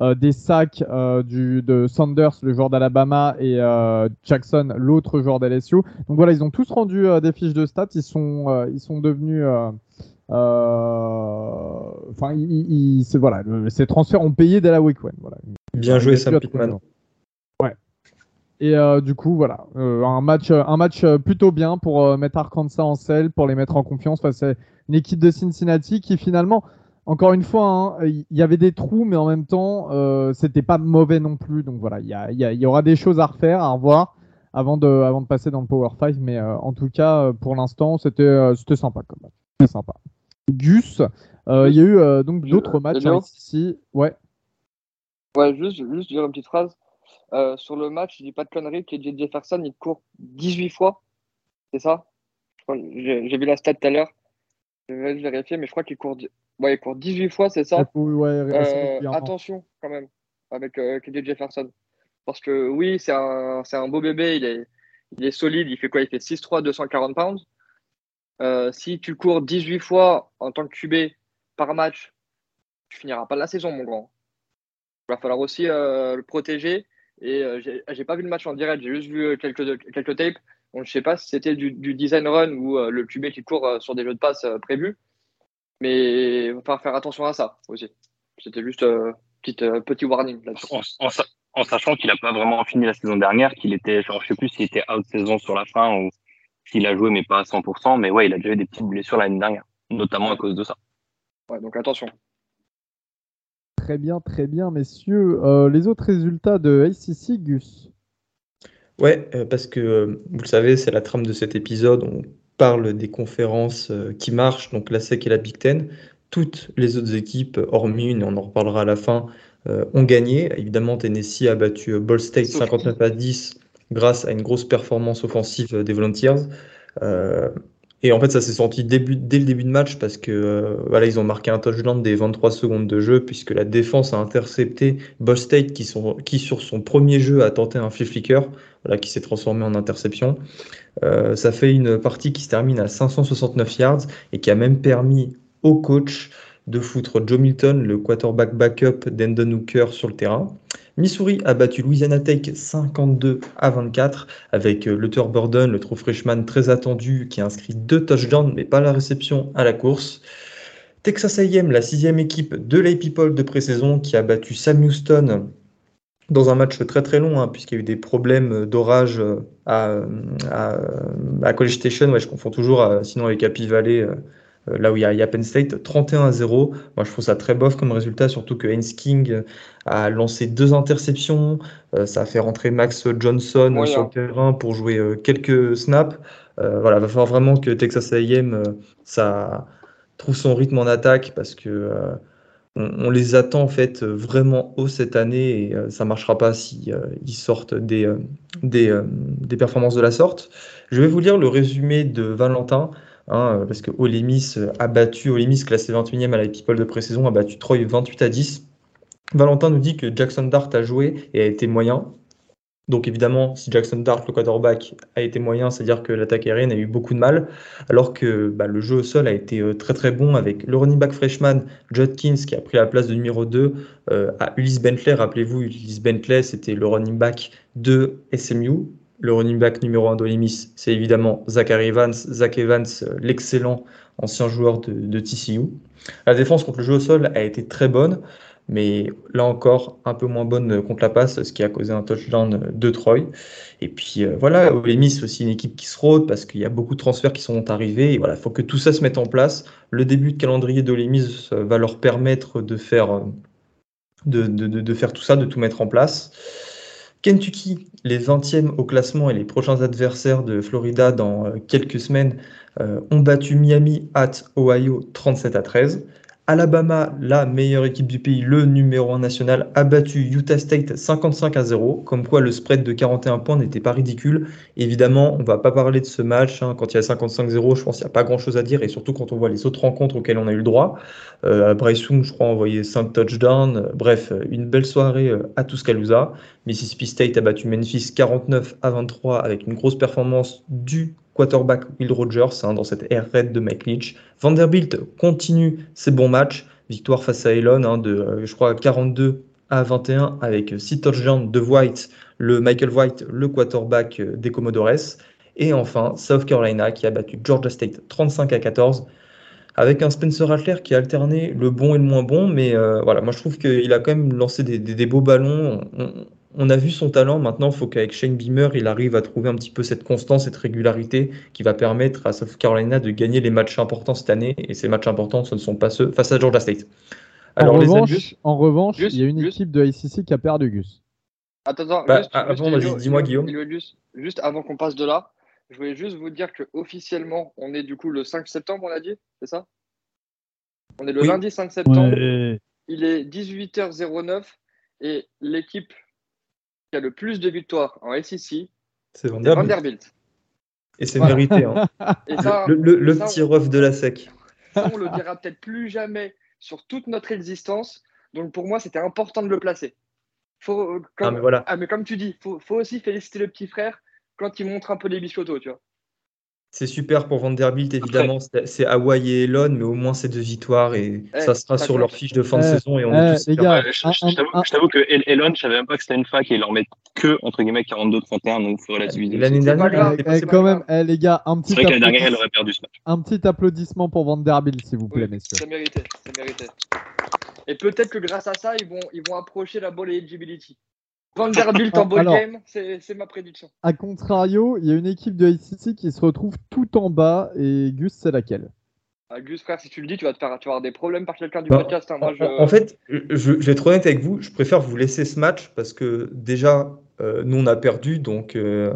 euh, des sacs euh, du, de Sanders, le joueur d'Alabama, et Jackson, l'autre joueur d'LSU. Donc voilà, ils ont tous rendu des fiches de stats. Ils sont, ils sont devenus. Enfin, voilà, ces transferts ont payé dès la week one. Voilà. Bien joué, Sam Pittman. Et du coup, voilà, un match, un match plutôt bien pour mettre Arkansas en selle, pour les mettre en confiance face à une équipe de Cincinnati qui finalement, encore une fois, hein, il y avait des trous, mais en même temps, euh, c'était pas mauvais non plus. Donc voilà, il y, aura des choses à refaire, à revoir avant de, avant de passer dans le Power 5. Mais euh, en tout cas, pour l'instant, c'était euh, c'était sympa comme match. C'était sympa. Gus, il y a eu donc d'autres matchs ici. Ouais. Ouais, juste, juste dire une petite phrase. Sur le match, je dis pas de conneries, KJ Jefferson, il court 18 fois. C'est ça? J'ai vu la stat tout à l'heure. Je vais vérifier, mais je crois qu'il court, ouais, il court 18 fois, c'est ça? Euh, Attention quand même avec euh, Jefferson. Parce que oui, c'est un, un, beau bébé, il est, il est solide, il fait quoi? Il fait 6'3, 240 pounds. Euh, si tu cours 18 fois en tant que QB par match, tu finiras pas la saison, mon grand. Il va falloir aussi euh, le protéger. Et j'ai pas vu le match en direct, j'ai juste vu quelques, quelques tapes. Je ne sais pas si c'était du, design run ou euh, le QB qui court euh, sur des jeux de passe euh, prévus. Mais il va falloir faire attention à ça aussi. C'était juste euh, petite, euh, petit warning En, en, sachant qu'il n'a pas vraiment fini la saison dernière, qu'il était, genre, je sais plus s'il était out saison sur la fin ou s'il a joué mais pas à 100%, mais ouais, il a déjà eu des petites blessures l'année dernière, notamment à cause de ça. Ouais, donc attention. Très bien, très bien, messieurs. Euh, les autres résultats de ACC, Gus Ouais, parce que vous le savez, c'est la trame de cet épisode. On parle des conférences qui marchent, donc la SEC et la Big Ten toutes les autres équipes, hormis une, on en reparlera à la fin, euh, ont gagné. Évidemment, Tennessee a battu euh, Ball State 59 à 10 grâce à une grosse performance offensive des Volunteers. Euh, et en fait, ça s'est senti dès le début de match parce que voilà, ils ont marqué un touchdown des 23 secondes de jeu puisque la défense a intercepté Ball State qui, sur son premier jeu a tenté un flip flicker voilà, qui s'est transformé en interception. ça fait une partie qui se termine à 569 yards et qui a même permis au coach de foutre Joe Milton, le quarterback backup d'Endon Hooker sur le terrain. Missouri a battu Louisiana Tech 52 à 24 avec euh, Luther Burden, le true freshman très attendu qui a inscrit deux touchdowns mais pas la réception à la course. Texas A&M, la sixième équipe de l'AP People de pré-saison qui a battu Sam Houston dans un match très très long, hein, puisqu'il y a eu des problèmes d'orage euh, à, à, College Station, ouais, je confonds toujours, euh, sinon avec Happy Valley, euh, là où il y, a, Penn State, 31 à 0. Moi, je trouve ça très bof comme résultat, surtout que Heinz King a lancé deux interceptions. Euh, ça a fait rentrer Max Johnson sur le terrain pour jouer euh, quelques snaps. voilà, va falloir vraiment que Texas A&M ça trouve son rythme en attaque parce que on, les attend en fait vraiment haut cette année et ça marchera pas si ils sortent des, des, des performances de la sorte. Je vais vous lire le résumé de Valentin. Hein, euh, parce que Olemis a battu, Olemis classé 21e à la People de pré-saison, a battu Troy 28 à 10. Valentin nous dit que Jackson Dart a joué et a été moyen. Donc évidemment, si Jackson Dart, le quarterback, a été moyen, c'est-à-dire que l'attaque aérienne a eu beaucoup de mal, alors que bah, le jeu au sol a été euh, très très bon avec le running back freshman Judkins qui a pris la place de numéro 2 euh, à Ulysse Bentley. Rappelez-vous, Ulysse Bentley, c'était le running back de SMU, le running back numéro 1 d'Olimis, c'est évidemment Zachary Evans. Zach Evans, l'excellent ancien joueur de, TCU. La défense contre le jeu au sol a été très bonne, mais là encore, un peu moins bonne contre la passe, ce qui a causé un touchdown de Troy. Et puis euh, voilà, Olimis, c'est aussi une équipe qui se rôde parce qu'il y a beaucoup de transferts qui sont arrivés. Et il faut que tout ça se mette en place. Le début de calendrier d'Olimis va leur permettre de faire, de faire tout ça, de tout mettre en place. Kentucky, les 20e au classement et les prochains adversaires de Florida dans euh, quelques semaines, euh, ont battu Miami at Ohio 37 à 13. Alabama, la meilleure équipe du pays, le numéro 1 national, a battu Utah State 55 à 0, comme quoi le spread de 41 points n'était pas ridicule. Évidemment, on ne va pas parler de ce match. Hein. Quand il y a 55-0, je pense qu'il n'y a pas grand-chose à dire, et surtout quand on voit les autres rencontres auxquelles on a eu le droit. Euh, Bryce Young, je crois, a envoyé 5 touchdowns. Bref, une belle soirée euh, à Tuscaloosa. Mississippi State a battu Memphis 49 à 23 avec une grosse performance du quarterback Will Rogers hein, dans cette air raid de Mike Leach. Vanderbilt continue ses bons matchs. Victoire face à Elon hein, de, euh, je crois, 42 à 21 avec 6 touchdowns de White, le Michael White, le quarterback euh, des Commodores. Et enfin, South Carolina qui a battu Georgia State 35 à 14 avec un Spencer Rattler qui a alterné le bon et le moins bon. Mais euh, voilà, moi je trouve qu'il a quand même lancé des, beaux ballons on a vu son talent. Maintenant, il faut qu'avec Shane Beamer, il arrive à trouver un petit peu cette constance, cette régularité qui va permettre à South Carolina de gagner les matchs importants cette année. Et ces matchs importants, ce ne sont pas ceux face à Georgia State. Alors, en, revanche, en revanche, il y a une équipe de ICC qui a perdu, Gus. Attends, attends, bah, juste, dis-moi, Guillaume. Juste, avant qu'on passe de là, je voulais juste vous dire que officiellement, on est du coup le 5 septembre, on a dit, c'est ça? On est le lundi 5 septembre. Il est 18h09 et l'équipe a le plus de victoires en SEC, c'est Vanderbilt. Et c'est mérité. Hein. le, petit ref de la SEC. on le dira peut-être plus jamais sur toute notre existence. Donc pour moi, c'était important de le placer. Faut, comme, ah, mais voilà. ah, mais comme tu dis, faut, faut aussi féliciter le petit frère quand il montre un peu les biscottos, tu vois. C'est super pour Vanderbilt, évidemment. C'est Hawaii et Elon, mais au moins c'est deux victoires et Eh, ça sera sur leur fiche de fin de Eh, saison. Et on eh, est tous les gars, Ouais, je t'avoue un- je t'avoue que El- Elon, je savais même pas que c'était une fac et ils leur mettent que, entre guillemets, 42-31, donc il faut relativiser. Et L'année dernière, quand même, les gars, un petit, C'est vrai dernière, elle applaudissement, aurait perdu ce match. un petit applaudissement pour Vanderbilt, s'il vous plaît, Oui, messieurs. C'est mérité, c'est mérité. Et peut-être que grâce à ça, ils vont, ils vont approcher la ball eligibility. Vanderbilt en ball game, c'est ma prédiction. A contrario, il y a une équipe de ACC qui se retrouve tout en bas et Gus, c'est laquelle? Ah, Gus, frère, si tu le dis, tu vas, te faire, tu vas avoir des problèmes par quelqu'un du Bah, podcast. hein. En, Moi, je... en- en fait, je, je vais être honnête avec vous, je préfère vous laisser ce match parce que déjà, euh, nous on a perdu, donc euh,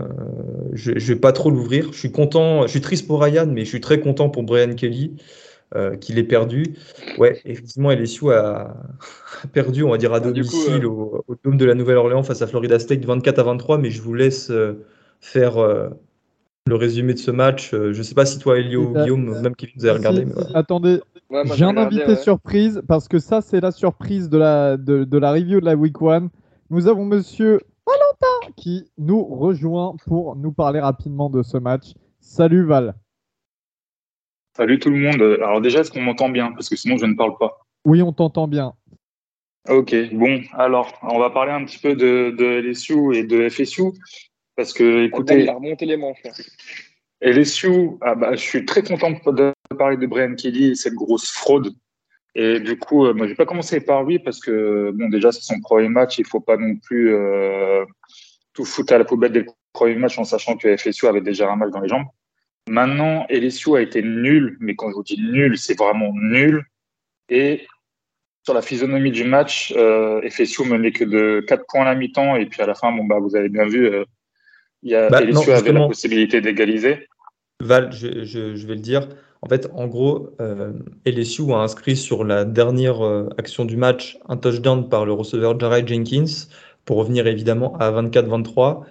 je ne vais pas trop l'ouvrir. Je suis content, je suis triste pour Ryan, mais je suis très content pour Brian Kelly euh, qu'il ait perdu. Ouais, effectivement, LSU a, a perdu, on va dire, à Ah, coup, domicile au, au Dôme de la Nouvelle-Orléans face à Florida State 24 à 23, mais je vous laisse euh, faire euh, le résumé de ce match. Euh, je ne sais pas si toi, Elio, Guillaume, même Kevin, vous avez regardé. Si, mais si, voilà. Attendez, Ouais, j'ai un regardé, invité ouais. surprise parce que ça, c'est la surprise de la, de, de la review de la Week 1. Nous avons monsieur Valentin qui nous rejoint pour nous parler rapidement de ce match. Salut Val. Salut tout le monde. Alors déjà, est-ce qu'on m'entend bien? Parce que sinon, je ne parle pas. Oui, on t'entend bien. Ok, bon, alors, on va parler un petit peu de, de LSU et de FSU. Parce que, Il écoutez, a remonté les manches. LSU, ah bah, je suis très content de parler de Brian Kelly et cette grosse fraude. Et du coup, euh, moi, je vais pas commencer par lui parce que, bon, déjà, c'est son premier match. Il faut pas non plus euh, tout foutre à la poubelle dès le premier match en sachant que FSU avait déjà un match dans les jambes. Maintenant, LSU a été nul, mais quand je vous dis nul, c'est vraiment nul. Et sur la physionomie du match, euh, FSU menait que de 4 points à la mi-temps. Et puis à la fin, bon, bah, vous avez bien vu, euh, il y a, Bah, LSU non, avait la possibilité d'égaliser. Val, je, je- je vais le dire. En fait, en gros, euh, LSU a inscrit sur la dernière euh, action du match un touchdown par le receveur Jared Jenkins pour revenir évidemment à 24-23.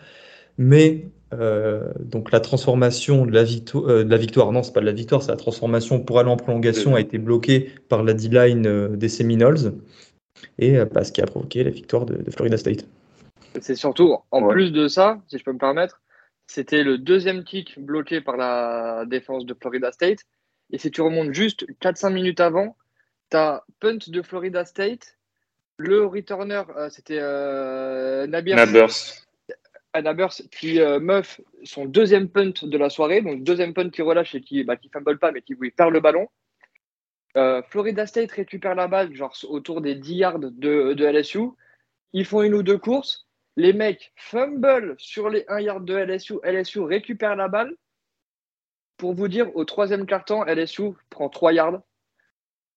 Mais euh, donc la transformation de la, victo- euh, de la victoire, non, c'est pas de la victoire, c'est la transformation pour aller en prolongation a été bloquée par la D-line euh, des Seminoles et euh, bah, ce qui a provoqué la victoire de, de Florida State. C'est surtout, en Ouais. plus de ça, si je peux me permettre, c'était le deuxième kick bloqué par la défense de Florida State. Et si tu remontes juste 4-5 minutes avant, tu as punt de Florida State. Le returner, euh, c'était euh, Nabers. Nabers qui euh, meuf son deuxième punt de la soirée. Donc, deuxième punt qui relâche et qui, bah, qui fumble pas, mais qui oui, perd le ballon. Euh, Florida State récupère la balle, genre autour des 10 yards de, de LSU. Ils font une ou deux courses. Les mecs fumble sur les 1 yard de LSU. LSU récupère la balle. Pour vous dire, au troisième quart-temps, LSU prend 3 yards.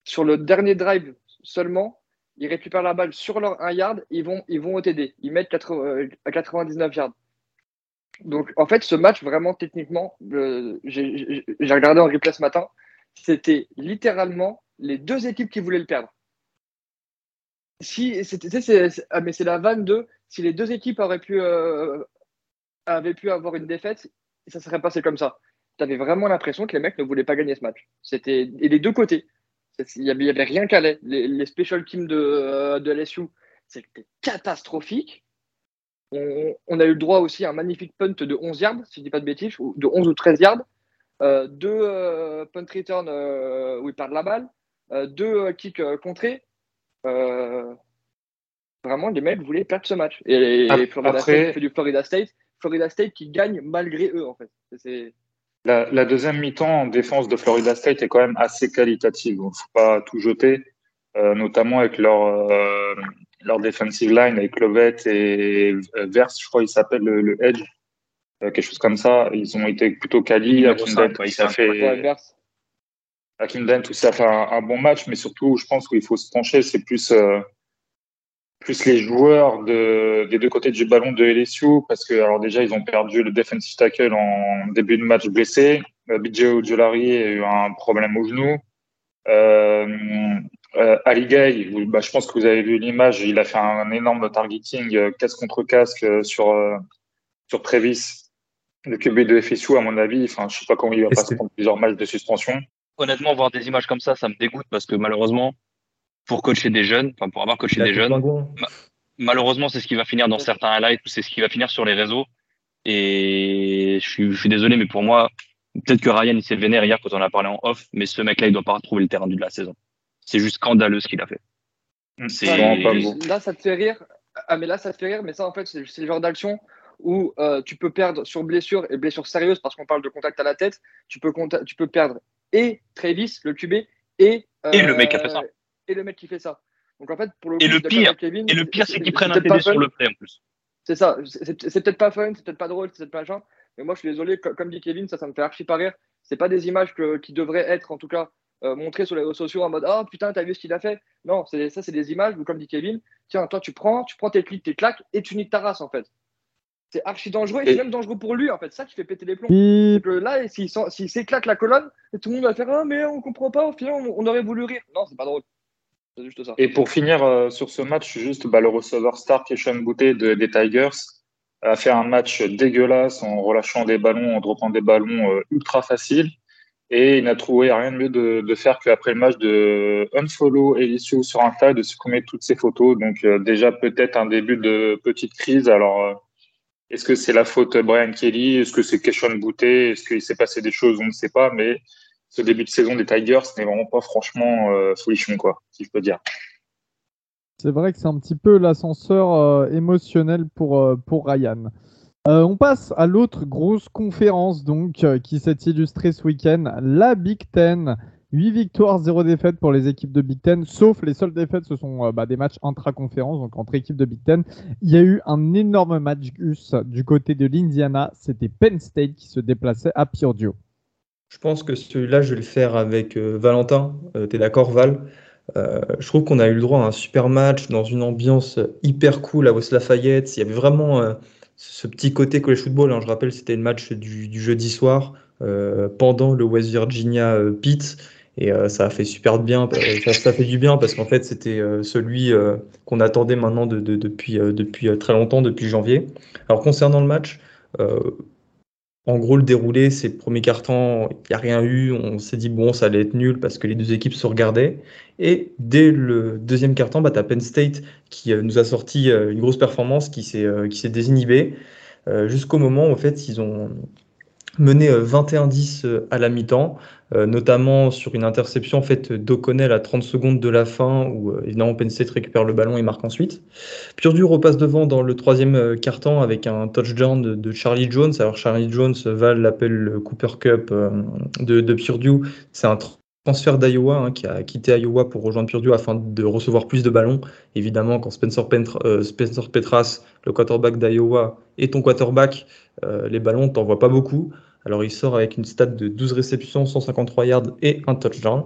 Sur le dernier drive seulement, ils récupèrent la balle sur leur 1 yard. Ils vont, au TD. Ils mettent 80, euh, à 99 yards. Donc, en fait, ce match, vraiment, techniquement, euh, j'ai regardé en replay ce matin, c'était littéralement les deux équipes qui voulaient le perdre. Si, ah, mais c'est la vanne de si les deux équipes euh, avaient pu avoir une défaite, ça serait passé comme ça. Tu avais vraiment l'impression que les mecs ne voulaient pas gagner ce match. C'était et les deux côtés. Il n'y avait, il rien qu'à Les, les special teams de, euh, de LSU, c'était catastrophique. On, on a eu le droit aussi à un magnifique punt de 11 yards, si je ne dis pas de bêtises, ou de 11 ou 13 yards. Euh, deux euh, punt return où ils perdent la balle, deux kicks contrés. Vraiment, les mecs voulaient perdre ce match. Et, Florida State fait du Florida State. Florida State qui gagne malgré eux, en fait. C'est- La, la deuxième mi-temps en défense de Florida State est quand même assez qualitative. Donc, faut pas tout jeter, euh, notamment avec leur, euh, leur defensive line, avec Lovett et euh, Vers, je crois qu'il s'appelle le, le Edge, euh, quelque chose comme ça. Ils ont été plutôt quali. Cinq, Dent ouais, aussi a cinq, fait, Dent fait un, un bon match, mais surtout, je pense qu'il faut se pencher, c'est plus, plus les joueurs de, des deux côtés du ballon de LSU, parce que alors déjà, ils ont perdu le defensive tackle en début de match blessé. Euh, BJ Ojolari a eu un problème au genou. Euh, euh, Ali Gay, bah, je pense que vous avez vu l'image, il a fait un énorme targeting euh, casque contre casque euh, sur, euh, sur Travis, le QB de FSU, à mon avis. Enfin, je sais pas comment il va Et pas se c'était- prendre plusieurs matchs de suspension. Honnêtement, voir des images comme ça, ça me dégoûte parce que malheureusement, pour coacher des jeunes, enfin pour avoir coaché a des jeunes, malheureusement, c'est ce qui va finir dans certains highlights ou c'est ce qui va finir sur les réseaux. Et je suis, je suis désolé, mais pour moi, Peut-être que Ryan il s'est vénère hier quand on a parlé en off, mais ce mec-là, il doit pas retrouver le terrain de la saison. C'est juste scandaleux ce qu'il a fait. C'est pas beau. Là, ça te fait rire. Ah, mais là, ça te fait rire, mais ça, en fait, c'est le genre d'action où euh, tu peux perdre sur blessure et blessure sérieuse parce qu'on parle de contact à la tête. Tu peux, tu peux perdre et Travis, le QB, et, et le mec qui fait ça. Et le mec qui fait ça. Donc en fait, pour le et, le pire, et le pire, c'est qu'ils prennent un TD sur le play en plus. C'est ça. C'est peut-être pas fun, c'est peut-être pas drôle, c'est peut-être pas machin. Mais moi, je suis désolé, comme dit Kevin, ça, ça me fait archi pas rire. C'est pas des images qui devraient être, en tout cas, euh, montrées sur les réseaux sociaux en mode Oh putain, t'as vu ce qu'il a fait Non, ça, c'est des images où, comme dit Kevin, tiens, toi, tu prends, tu prends tes clics, tes claques et tu niques ta race, en fait. C'est archi dangereux et, c'est même dangereux pour lui, en fait. ça qui fait péter les plombs. Que là, s'il s'éclate la colonne, et tout le monde va faire Ah, mais on comprend pas, au final, on, aurait voulu rire. Non, c'est pas drôle. Et pour finir euh, sur ce match, juste bah, le receveur star Keshawn Boutet de, des Tigers a fait un match dégueulasse en relâchant des ballons, en droppant des ballons euh, ultra faciles. Et il n'a trouvé rien de mieux de, de faire qu'après le match de unfollow Elisio sur Insta, de supprimer toutes ses photos. Donc euh, déjà peut-être un début de petite crise. Alors est-ce que c'est la faute Brian Kelly? Est-ce que c'est Keshawn Boutet? Est-ce qu'il s'est passé des choses? On ne sait pas. Mais ce début de saison des Tigers n'est vraiment pas franchement euh, quoi, si je peux dire. C'est vrai que c'est un petit peu l'ascenseur euh, émotionnel pour, euh, Ryan. on passe à l'autre grosse conférence donc qui s'est illustrée ce week-end, la Big Ten. 8 victoires, 0 défaites pour les équipes de Big Ten, sauf les seules défaites, ce sont euh, bah, des matchs intra-conférence, donc entre équipes de Big Ten. Il y a eu un énorme match Gus du côté de l'Indiana, c'était Penn State qui se déplaçait à Purdue. Je pense que celui-là, je vais le faire avec euh, Valentin. Euh, tu es d'accord, Val? Je trouve qu'on a eu le droit à un super match dans une ambiance hyper cool à West Lafayette. Il y avait vraiment ce petit côté college football. Hein. Je rappelle, c'était le match du, jeudi soir pendant le West Virginia Pitt. Et euh, ça a fait super bien, euh, ça, fait du bien parce qu'en fait c'était euh, celui qu'on attendait maintenant depuis, depuis très longtemps, depuis janvier. Alors concernant le match, en gros, le déroulé, c'est premier carton, il n'y a rien eu. On s'est dit, bon, ça allait être nul parce que les deux équipes se regardaient. Et dès le deuxième carton, bah, tu as Penn State qui nous a sorti une grosse performance, qui s'est désinhibé, jusqu'au moment où en fait, ils ont, mené 21-10 à la mi-temps, euh, notamment sur une interception faite d'O'Connell à 30 secondes de la fin, où euh, évidemment Penn State récupère le ballon et marque ensuite. Purdue repasse devant dans le troisième euh, quart-temps avec un touchdown de, Charlie Jones. Alors Charlie Jones, Val l'appelle le Cooper Cup de, de Purdue. C'est un transfert d'Iowa hein, qui a quitté Iowa pour rejoindre Purdue afin de recevoir plus de ballons. Évidemment, quand Spencer, Spencer Petras, le quarterback d'Iowa, est ton quarterback, les ballons, t'en vois pas beaucoup. Alors il sort avec une stat de 12 réceptions, 153 yards et un touchdown.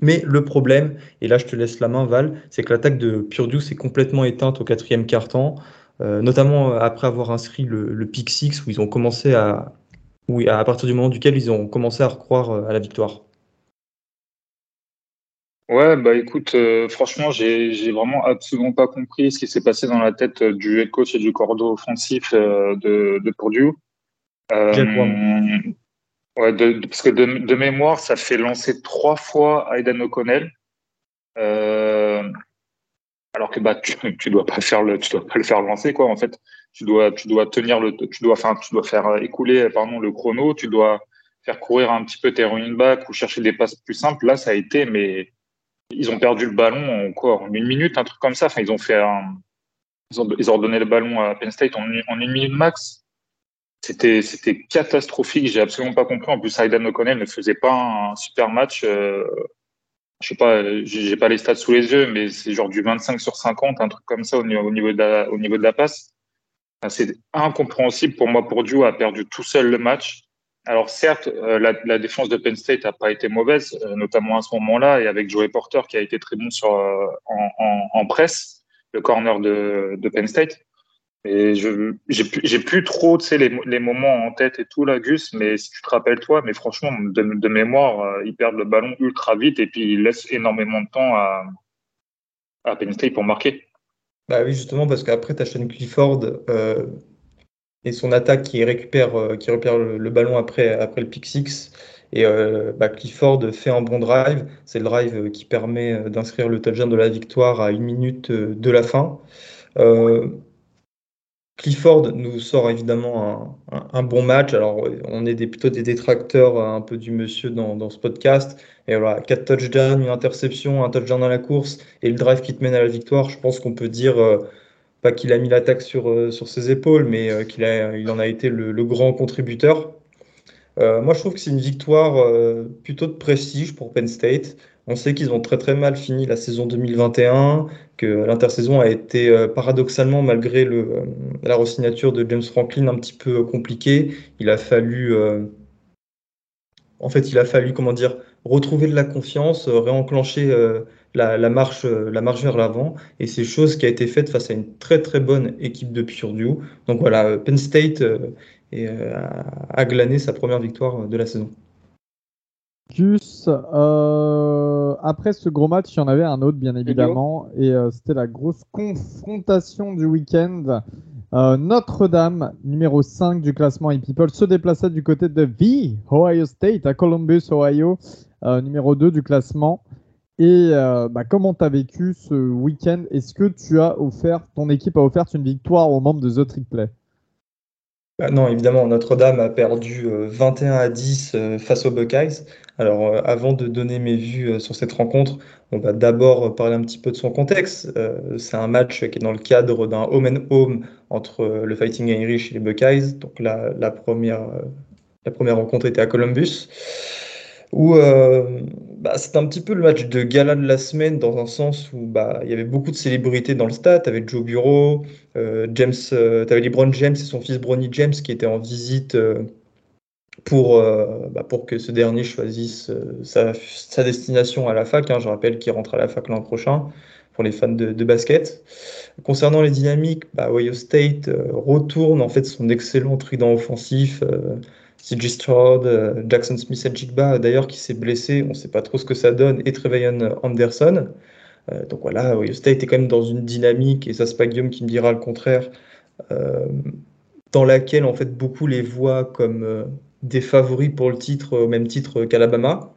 Mais le problème, et là je te laisse la main Val, c'est que l'attaque de Purdue s'est complètement éteinte au quatrième quart-temps, euh, notamment après avoir inscrit le, pick 6 où ils ont commencé à, oui, à partir du moment duquel ils ont commencé à recroire euh, à la victoire. Ouais, bah écoute, euh, franchement, j'ai vraiment absolument pas compris ce qui s'est passé dans la tête du head coach et du cordeau offensif de, de Purdue. Euh, ouais, de, parce que de, de, mémoire, ça fait lancer trois fois Aidan O'Connell. Euh, alors que bah tu, tu dois pas faire le tu dois pas le faire lancer quoi en fait tu dois tu dois tenir le tu dois faire tu dois faire écouler pardon le chrono tu dois faire courir un petit peu tes running back ou chercher des passes plus simples là ça a été mais ils ont perdu le ballon en quoi en une minute un truc comme ça enfin ils ont fait un, ils ont, ils ont donné le ballon à Penn State en, une minute max c'était c'était catastrophique. J'ai absolument pas compris. En plus, Aidan O'Connell ne faisait pas un super match. Euh, je sais pas, j'ai pas les stats sous les yeux, mais c'est genre du 25 sur 50, un truc comme ça au niveau, au niveau de la, passe. C'est incompréhensible pour moi. Pour Dio a perdu tout seul le match. Alors certes, euh, la, défense de Penn State a pas été mauvaise, euh, notamment à ce moment-là, et avec Joey Porter qui a été très bon sur en, presse, le corner de, Penn State. Et j'ai plus trop les, les moments en tête et tout là, Gus, mais si tu te rappelles toi, mais franchement, de, mémoire, euh, ils perdent le ballon ultra vite et puis ils laissent énormément de temps à, Penn State pour marquer. Bah oui, justement, parce qu'après, tu as Sean Clifford euh, et son attaque qui récupère, euh, qui récupère le, ballon après, après le pick six. Et euh, bah, Clifford fait un bon drive. C'est le drive qui permet d'inscrire le touchdown de la victoire à une minute de la fin. Clifford nous sort évidemment un, bon match. Alors, on est plutôt des détracteurs un peu du monsieur dans, ce podcast. Et voilà, 4 touchdowns, une interception, un touchdown dans la course et le drive qui te mène à la victoire. Je pense qu'on peut dire, pas qu'il a mis l'attaque sur, sur ses épaules, mais qu'il il en a été le grand contributeur. Euh, moi, je trouve que c'est une victoire euh, plutôt de prestige pour Penn State. On sait qu'ils ont très très mal fini la saison 2021, que l'intersaison a été euh, paradoxalement, malgré le, la resignature de James Franklin, un petit peu compliquée. Il a fallu, en fait, il a fallu, comment dire, retrouver de la confiance, réenclencher la, marche, la marche vers l'avant. Et c'est chose qui a été faite face à une très très bonne équipe de Purdue. Donc voilà, Penn State et euh, a, glané sa première victoire de la saison. Euh, après ce gros match, il y en avait un autre, bien évidemment, et euh, c'était la grosse confrontation du week-end. Notre-Dame, numéro 5 du classement e-people, se déplaçait du côté de V, Ohio State, à Columbus, Ohio, numéro 2 du classement. Et bah, comment tu as vécu ce week-end? Est-ce que tu as offert, ton équipe a offert une victoire aux membres de The Trick Play? Bah non, évidemment, Notre-Dame a perdu 21 euh, à 10 euh, face aux Buckeyes. Alors, euh, avant de donner mes vues sur cette rencontre, on va d'abord parler un petit peu de son contexte. c'est un match qui est dans le cadre d'un home and home entre le Fighting Irish et les Buckeyes. Donc, la première, la première rencontre était à Columbus où euh, bah, c'était un petit peu le match de gala de la semaine dans un sens où bah, il y avait beaucoup de célébrités dans le stade. Tu avais Joe Bureau, euh, James, euh, tu avais LeBron James et son fils Bronny James qui étaient en visite pour, bah, pour que ce dernier choisisse sa, sa, destination à la fac. Hein. Je rappelle qu'il rentre à la fac l'an prochain pour les fans de, de basket. Concernant les dynamiques, bah, Ohio State retourne en fait son excellent trident offensif. CJ Stroud, euh, Jackson Smith et Jigba, d'ailleurs, qui s'est blessé, on ne sait pas trop ce que ça donne, et Trevayon Anderson. Euh, donc voilà, Ohio State est quand même dans une dynamique, et ça c'est pas Guillaume qui me dira le contraire, euh, dans laquelle en fait beaucoup les voient comme des favoris pour le titre, au même titre qu'Alabama.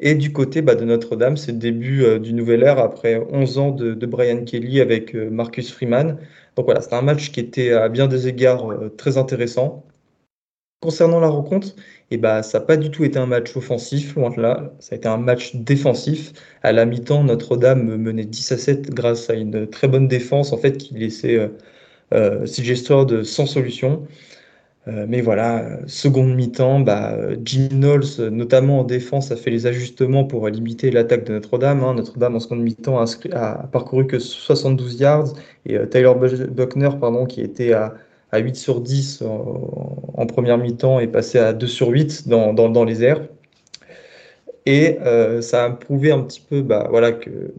Et du côté bah, de Notre-Dame, c'est le début du nouvel ère après 11 ans de, de Brian Kelly avec Marcus Freeman. Donc voilà, c'était un match qui était à bien des égards très intéressant. Concernant la rencontre, eh ben, ça n'a pas du tout été un match offensif, loin de là. Ça a été un match défensif. À la mi-temps, Notre-Dame menait 10 à 7 grâce à une très bonne défense en fait, qui laissait euh, euh Stroud sans solution. Euh, mais voilà, seconde mi-temps, bah, Jim Knowles, notamment en défense, a fait les ajustements pour limiter l'attaque de Notre-Dame. Hein. Notre-Dame, en seconde mi-temps, a, parcouru que 72 yards. Et euh, Tyler Buckner, pardon, qui était à à 8 sur 10 en, première mi-temps et passé à 2 sur 8 dans, dans, les airs. Et euh, ça a prouvé un petit peu bah, voilà, que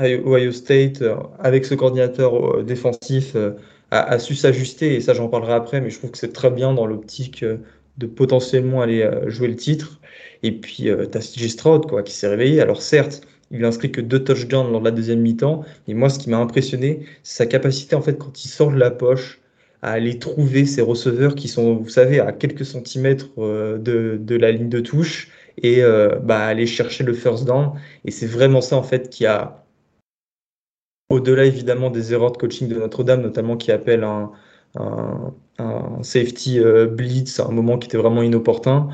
Ohio State, avec ce coordinateur euh, défensif, euh, a, su s'ajuster. Et ça, j'en parlerai après, mais je trouve que c'est très bien dans l'optique de potentiellement aller jouer le titre. Et puis, tu as CJ Stroud quoi, qui s'est réveillé. Alors, certes, il inscrit que deux touchdowns lors de la deuxième mi-temps. Et moi, ce qui m'a impressionné, c'est sa capacité, en fait, quand il sort de la poche, à aller trouver ces receveurs qui sont, vous savez, à quelques centimètres euh, de, de la ligne de touche et euh, bah, aller chercher le first down. Et c'est vraiment ça, en fait, qui a, au-delà évidemment des erreurs de coaching de Notre-Dame, notamment qui appelle un, un, safety euh, blitz à un moment qui était vraiment inopportun.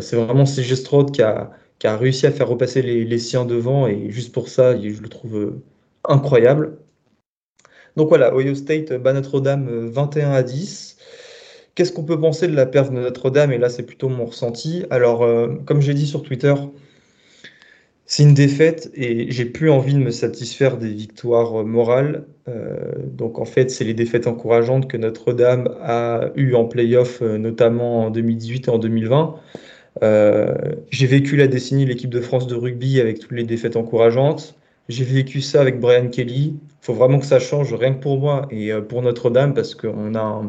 c'est vraiment CG qui a, qui a réussi à faire repasser les siens devant et juste pour ça, je le trouve incroyable. Donc voilà, Ohio State bat Notre-Dame 21 euh, à 10. Qu'est-ce qu'on peut penser de la perte de Notre-Dame? Et là, c'est plutôt mon ressenti. Alors, euh, comme j'ai dit sur Twitter, c'est une défaite et j'ai plus envie de me satisfaire des victoires euh, morales. donc en fait, c'est les défaites encourageantes que Notre-Dame a eues en playoff, notamment en 2018 et en 2020. j'ai vécu la décennie de l'équipe de France de rugby avec toutes les défaites encourageantes. J'ai vécu ça avec Brian Kelly. Il faut vraiment que ça change, rien que pour moi et euh, pour Notre-Dame, parce qu'on a,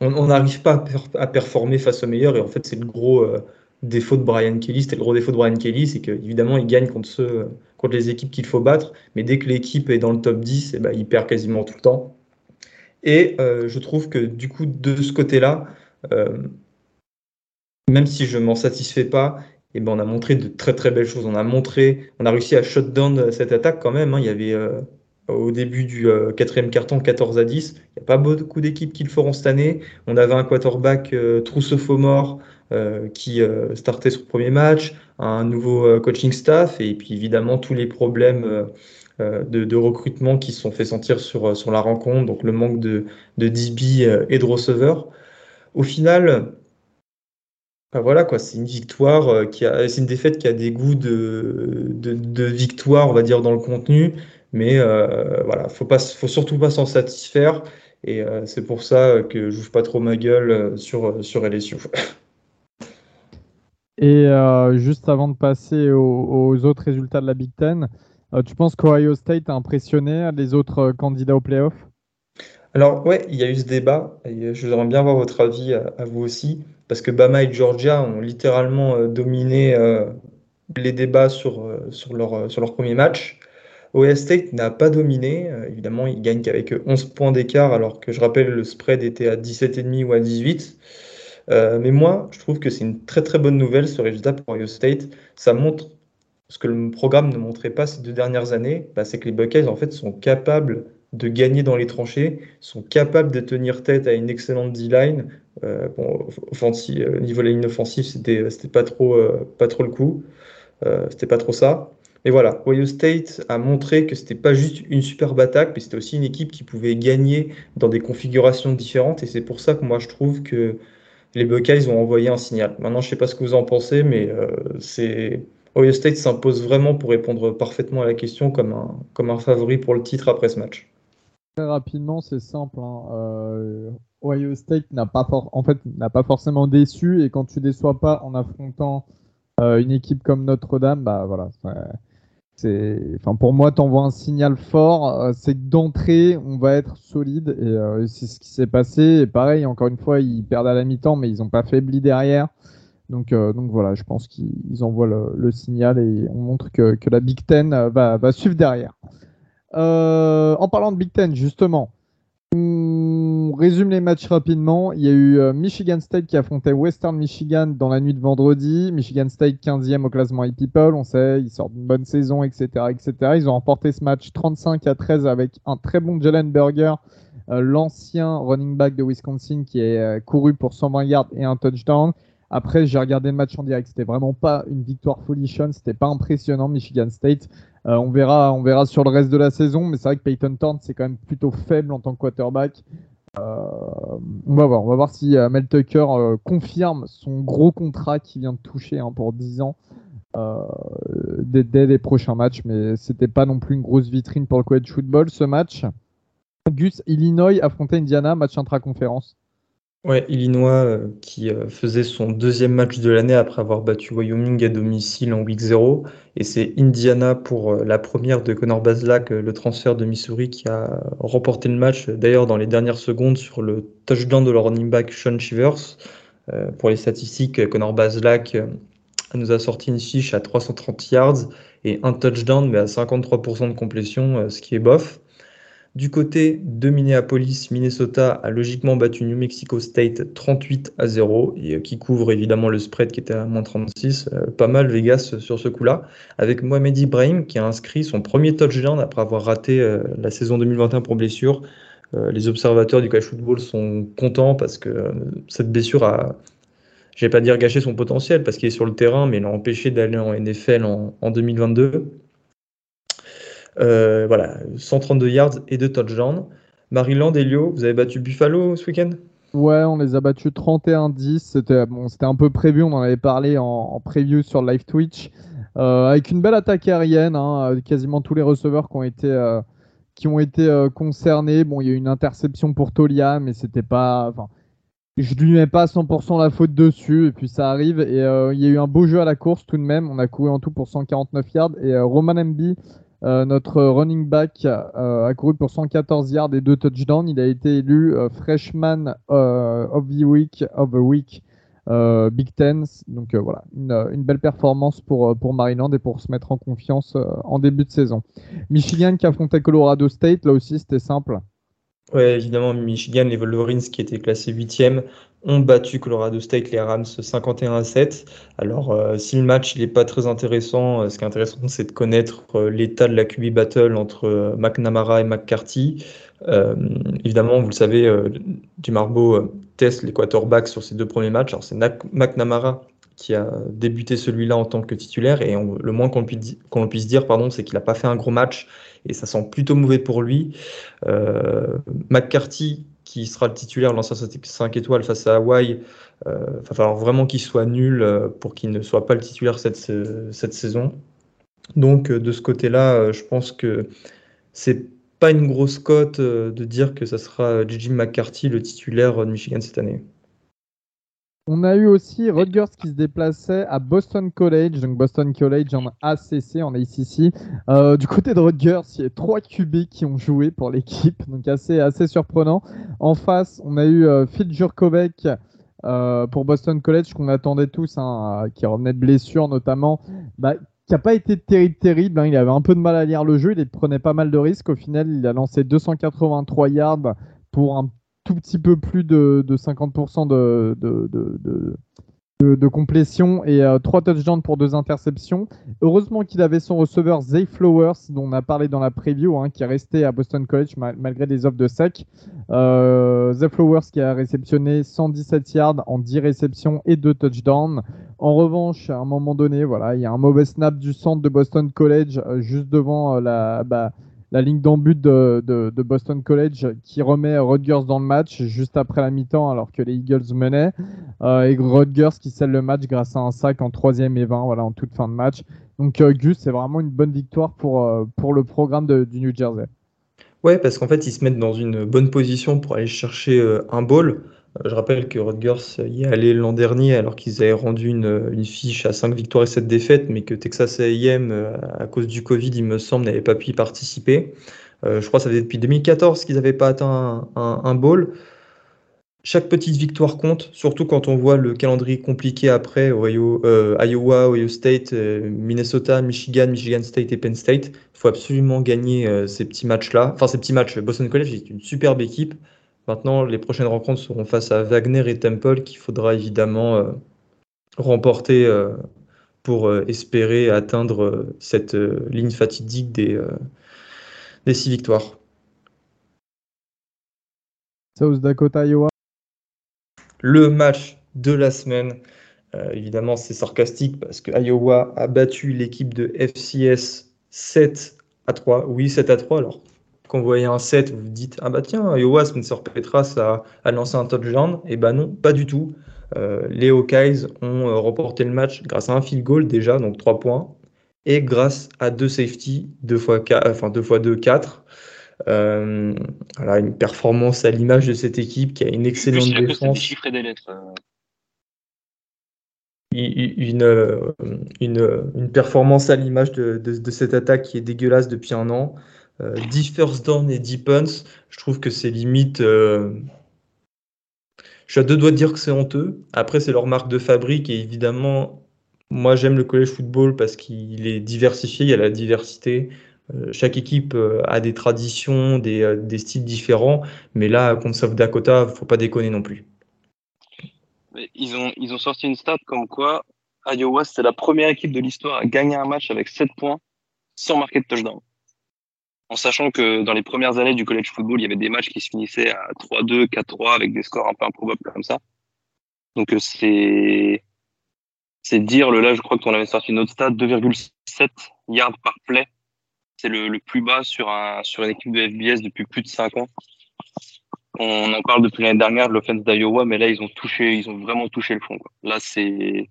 on n'arrive pas à, performer face aux meilleurs. Et en fait, c'est le gros euh, défaut de Brian Kelly. C'était le gros défaut de Brian Kelly, c'est qu'évidemment, il gagne contre ceux, contre les équipes qu'il faut battre. Mais dès que l'équipe est dans le top 10, eh ben, il perd quasiment tout le temps. Et euh, je trouve que du coup, de ce côté-là, même si je m'en satisfais pas, et ben on a montré de très très belles choses. On a montré, on a réussi à shut down cette attaque quand même. Hein. Il y avait, euh, au début du quatrième carton, 14 à 10. Il n'y a pas beaucoup d'équipes qui le feront cette année. On avait un quarterback trousseau mort qui startait son premier match, un nouveau coaching staff et puis évidemment tous les problèmes de, recrutement qui se sont fait sentir sur, sur la rencontre, donc le manque de, de DB et de receveurs. Au final, voilà quoi, c'est une victoire euh, qui a, c'est une défaite qui a des goûts de, de, victoire, on va dire, dans le contenu, mais euh, voilà, faut pas, faut surtout pas s'en satisfaire, et euh, c'est pour ça que j'ouvre pas trop ma gueule sur sur LSU. Et juste avant de passer aux, autres résultats de la Big Ten, tu penses qu'Ohio State a impressionné les autres candidats au playoff? Alors ouais, il y a eu ce débat, et je voudrais bien avoir votre avis à vous aussi parce que Bama et Georgia ont littéralement euh, dominé euh, les débats sur, euh, sur, leur, sur leur premier match. Ohio State n'a pas dominé. évidemment, ils gagnent qu'avec 11 points d'écart, alors que je rappelle, le spread était à 17,5 ou à 18. mais moi, je trouve que c'est une très très bonne nouvelle ce résultat pour Ohio State. Ça montre ce que le programme ne montrait pas ces deux dernières années, bah, c'est que les Buckeyes en fait sont capables de gagner dans les tranchées, sont capables de tenir tête à une excellente D-line. Euh, bon, euh, niveau de la ligne offensive, c'était c'était pas trop euh, pas trop le coup, euh, c'était pas trop ça. Mais voilà, Ohio State a montré que c'était pas juste une superbe attaque, mais c'était aussi une équipe qui pouvait gagner dans des configurations différentes. Et c'est pour ça que moi je trouve que les Buckeyes ont envoyé un signal. Maintenant, je sais pas ce que vous en pensez, mais euh, c'est Ohio State s'impose vraiment pour répondre parfaitement à la question comme un, comme un favori pour le titre après ce match. Très rapidement, c'est simple. Hein. Euh, Ohio State n'a pas, en fait, pas forcément déçu et quand tu déçois pas en affrontant euh, une équipe comme Notre-Dame, bah voilà. Enfin pour moi, t'envoies un signal fort. Euh, c'est d'entrée, on va être solide et c'est ce qui s'est passé. Et pareil, encore une fois, ils perdent à la mi-temps, mais ils n'ont pas faibli derrière. Donc, donc voilà, je pense qu'ils envoient le, signal et on montre que, que la Big Ten va, va suivre derrière. Euh, en parlant de Big Ten, justement, résume les matchs rapidement. Il y a eu euh, Michigan State qui affrontait Western Michigan dans la nuit de vendredi. Michigan State 15e au classement People. On sait, ils sortent d'une bonne saison, etc., etc. Ils ont remporté ce match 35 à 13 avec un très bon Jalen Burger, euh, l'ancien running back de Wisconsin qui est couru pour 120 yards et un touchdown. Après, j'ai regardé le match en direct. C'était vraiment pas une victoire folichonne. C'était pas impressionnant, Michigan State. Euh, on, verra, on verra sur le reste de la saison, mais c'est vrai que Peyton Thorne, c'est quand même plutôt faible en tant que quarterback. Euh, on va voir, si euh, Mel Tucker confirme son gros contrat qui vient de toucher hein, pour 10 ans dès, dès, les prochains matchs, mais c'était pas non plus une grosse vitrine pour le college football ce match. Gus, Illinois affrontait Indiana, match intra-conférence. Ouais, Illinois euh, qui euh, faisait son deuxième match de l'année après avoir battu Wyoming à domicile en week 0. Et c'est Indiana pour euh, la première de Connor Baslack, le transfert de Missouri, qui a remporté le match, d'ailleurs dans les dernières secondes sur le touchdown de leur running back Sean Shivers. pour les statistiques, Connor Baslack nous a sorti une fiche à 330 yards et un touchdown, mais à 53% de complétion, ce qui est bof. Du côté de Minneapolis, Minnesota a logiquement battu New Mexico State 38 à 0, et euh, qui couvre évidemment le spread qui était à moins 36. Euh, pas mal Vegas sur ce coup-là, avec Mohamed Ibrahim qui a inscrit son premier touchdown après avoir raté euh, la saison 2021 pour blessure. les observateurs du college football sont contents parce que cette blessure a, je vais pas dire gâché son potentiel parce qu'il est sur le terrain, mais l'a empêché d'aller en NFL en 2022. Euh, voilà, 132 yards et 2 touchdowns. Maryland, Elio, vous avez battu Buffalo ce week-end? Ouais, on les a battus 31-10. C'était bon, un peu prévu, on en avait parlé en, preview sur live Twitch. Euh, avec une belle attaque aérienne, hein, quasiment tous les receveurs qui ont été, euh, qui ont été concernés. Bon, il y a eu une interception pour Tolia, mais c'était pas. Je lui mets pas 100% la faute dessus, et puis ça arrive. Et il y a eu un beau jeu à la course tout de même. On a couru en tout pour 149 yards. Et Roman Mb euh, notre running back euh, a couru pour 114 yards et 2 touchdowns. Il a été élu euh, freshman of the week, of the week Big Ten. Donc voilà, une, belle performance pour, pour Maryland et pour se mettre en confiance en début de saison. Michigan qui affrontait Colorado State, là aussi c'était simple. Ouais, évidemment, Michigan, les Wolverines qui étaient classés 8e, ont battu Colorado State, les Rams 51 à 7. Alors, euh, si le match n'est pas très intéressant, euh, ce qui est intéressant, c'est de connaître euh, l'état de la QB battle entre McNamara et McCarthy. évidemment, vous le savez, du Marbo teste les quarterbacks sur ses deux premiers matchs. Alors, c'est McNamara qui a débuté celui-là en tant que titulaire et le moins qu'on puisse, puisse, dire, pardon, c'est qu'il n'a pas fait un gros match et ça sent plutôt mauvais pour lui. McCarthy, qui sera le titulaire, l'ancien 5 étoiles face à Hawaï. il euh, va falloir vraiment qu'il soit nul euh, pour qu'il ne soit pas le titulaire cette, saison. Donc euh, de ce côté-là, je pense que c'est pas une grosse cote de dire que ça sera Gigi McCarthy le titulaire de Michigan cette année. On a eu aussi Rutgers qui se déplaçait à Boston College, donc Boston College en ACC, en ACC. Euh, du côté de Rutgers, il y a trois QB qui ont joué pour l'équipe, donc assez, assez surprenant. En face, on a eu euh, Phil Jurkovec euh, pour Boston College, qu'on attendait tous, hein, qui revenait de blessure notamment, bah, qui n'a pas été terrible, terrible. Hein. il avait un peu de mal à lire le jeu, il prenait pas mal de risques. Au final, il a lancé 283 yards pour un tout petit peu plus de, 50% de, de, complétion et 3 euh, touchdowns pour 2 interceptions. Heureusement qu'il avait son receveur Zay Flowers, dont on a parlé dans la preview, hein, qui est resté à Boston College malgré des offres de sec. Euh, Zay Flowers qui a réceptionné 117 yards en 10 réceptions et 2 touchdowns. En revanche, à un moment donné, voilà, il y a un mauvais snap du centre de Boston College euh, juste devant la. Bah, la ligne d'embut de, de, Boston College qui remet Rutgers dans le match juste après la mi-temps alors que les Eagles menaient. Euh, et Rutgers qui scelle le match grâce à un sac en troisième et 20 voilà, en toute fin de match. Donc euh, Gus, c'est vraiment une bonne victoire pour, euh, pour le programme du New Jersey. Ouais, parce qu'en fait, ils se mettent dans une bonne position pour aller chercher un ball. Euh, je rappelle que Rutgers y est allé l'an dernier alors qu'ils avaient rendu une, fiche à 5 victoires et 7 défaites, mais que Texas A&M, euh, à cause du Covid, il me semble, n'avait pas pu y participer. Euh, je crois que ça fait depuis 2014 qu'ils n'avaient pas atteint un, un, bowl. Chaque petite victoire compte, surtout quand on voit le calendrier compliqué après, Iowa, Ohio State, Minnesota, Michigan, Michigan State et Penn State. Il faut absolument gagner ces petits matchs-là. Enfin, ces petits matchs. Boston College est une superbe équipe. Maintenant, les prochaines rencontres seront face à Wagner et Temple qu'il faudra évidemment euh, remporter euh, pour euh, espérer atteindre cette ligne fatidique des, des six victoires. South Dakota, Iowa. Le match de la semaine. évidemment, c'est sarcastique parce que Iowa a battu l'équipe de FCS 7 à 3. Oui, 7 à 3. Alors, quand vous voyez un 7, vous vous dites Ah bah tiens, Iowa, Spencer Petras a, a lancé un touchdown. Et eh bah non, pas du tout. Euh, les Hawkeyes ont euh, remporté le match grâce à un field goal déjà, donc 3 points, et grâce à deux safety, 2 fois 4, enfin 2 fois 2, 4. Euh, voilà, une performance à l'image de cette équipe qui a une excellente défense. Des lettres. Une, une, une, performance à l'image de, de, de, cette attaque qui est dégueulasse depuis un an. 10 euh, first down et 10 punts, je trouve que c'est limite. Euh, je suis à deux doigts de dire que c'est honteux. Après, c'est leur marque de fabrique et évidemment, moi j'aime le college football parce qu'il est diversifié, il y a la diversité. Euh, chaque équipe a des traditions, des, styles différents, mais là, contre South Dakota, faut pas déconner non plus. Ils ont, ils ont sorti une stat comme quoi Iowa, c'est la première équipe de l'histoire à gagner un match avec 7 points sans marquer de touchdown en sachant que dans les premières années du college football, il y avait des matchs qui se finissaient à 3-2, 4-3 avec des scores un peu improbables comme ça. Donc euh, c'est c'est dire le là, je crois que on avait sorti notre stade 2,7 yards par play. C'est le, plus bas sur un sur une équipe de FBS depuis plus de 5 ans. On en parle depuis l'année dernière de l'offense d'Iowa, mais là ils ont touché, ils ont vraiment touché le fond. Là c'est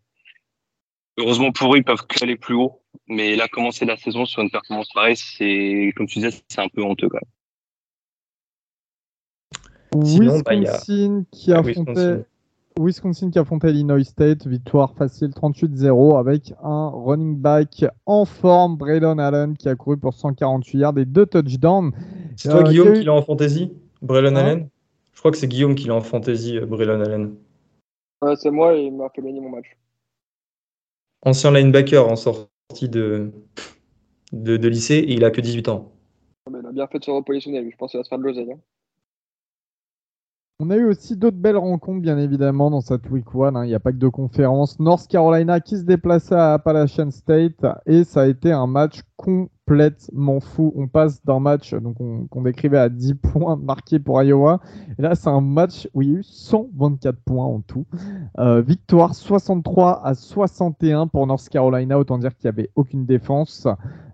heureusement pour eux, ils peuvent aller plus haut. Mais là, commencer la saison sur une performance pareille, c'est, comme tu disais, c'est un peu honteux quand même. Wisconsin, qui a affrontait, Wisconsin. qui affrontait Illinois State, victoire facile 38-0 avec un running back en forme, Braylon Allen qui a couru pour 148 yards et deux touchdowns. C'est toi euh, Guillaume qui l'a en fantasy, Braylon hein Allen? Je crois que c'est Guillaume qui l'a en fantasy, euh, Braylon Allen. Ouais, c'est moi et il m'a fait gagner mon match. Ancien linebacker en sortie de, de, lycée et il a que 18 ans. Il a bien fait de se repositionner, je pense qu'il va se faire de l'oseille. Hein. On a eu aussi d'autres belles rencontres, bien évidemment, dans cette week one. hein. Il n'y a pas que de conférences. North Carolina qui se déplaçait à Appalachian State et ça a été un match complètement fou. On passe d'un match qu'on décrivait à 10 points marqués pour Iowa. Et là, c'est un match où il y a eu 124 points en tout. Euh, victoire 63 à 61 pour North Carolina. Autant dire qu'il n'y avait aucune défense.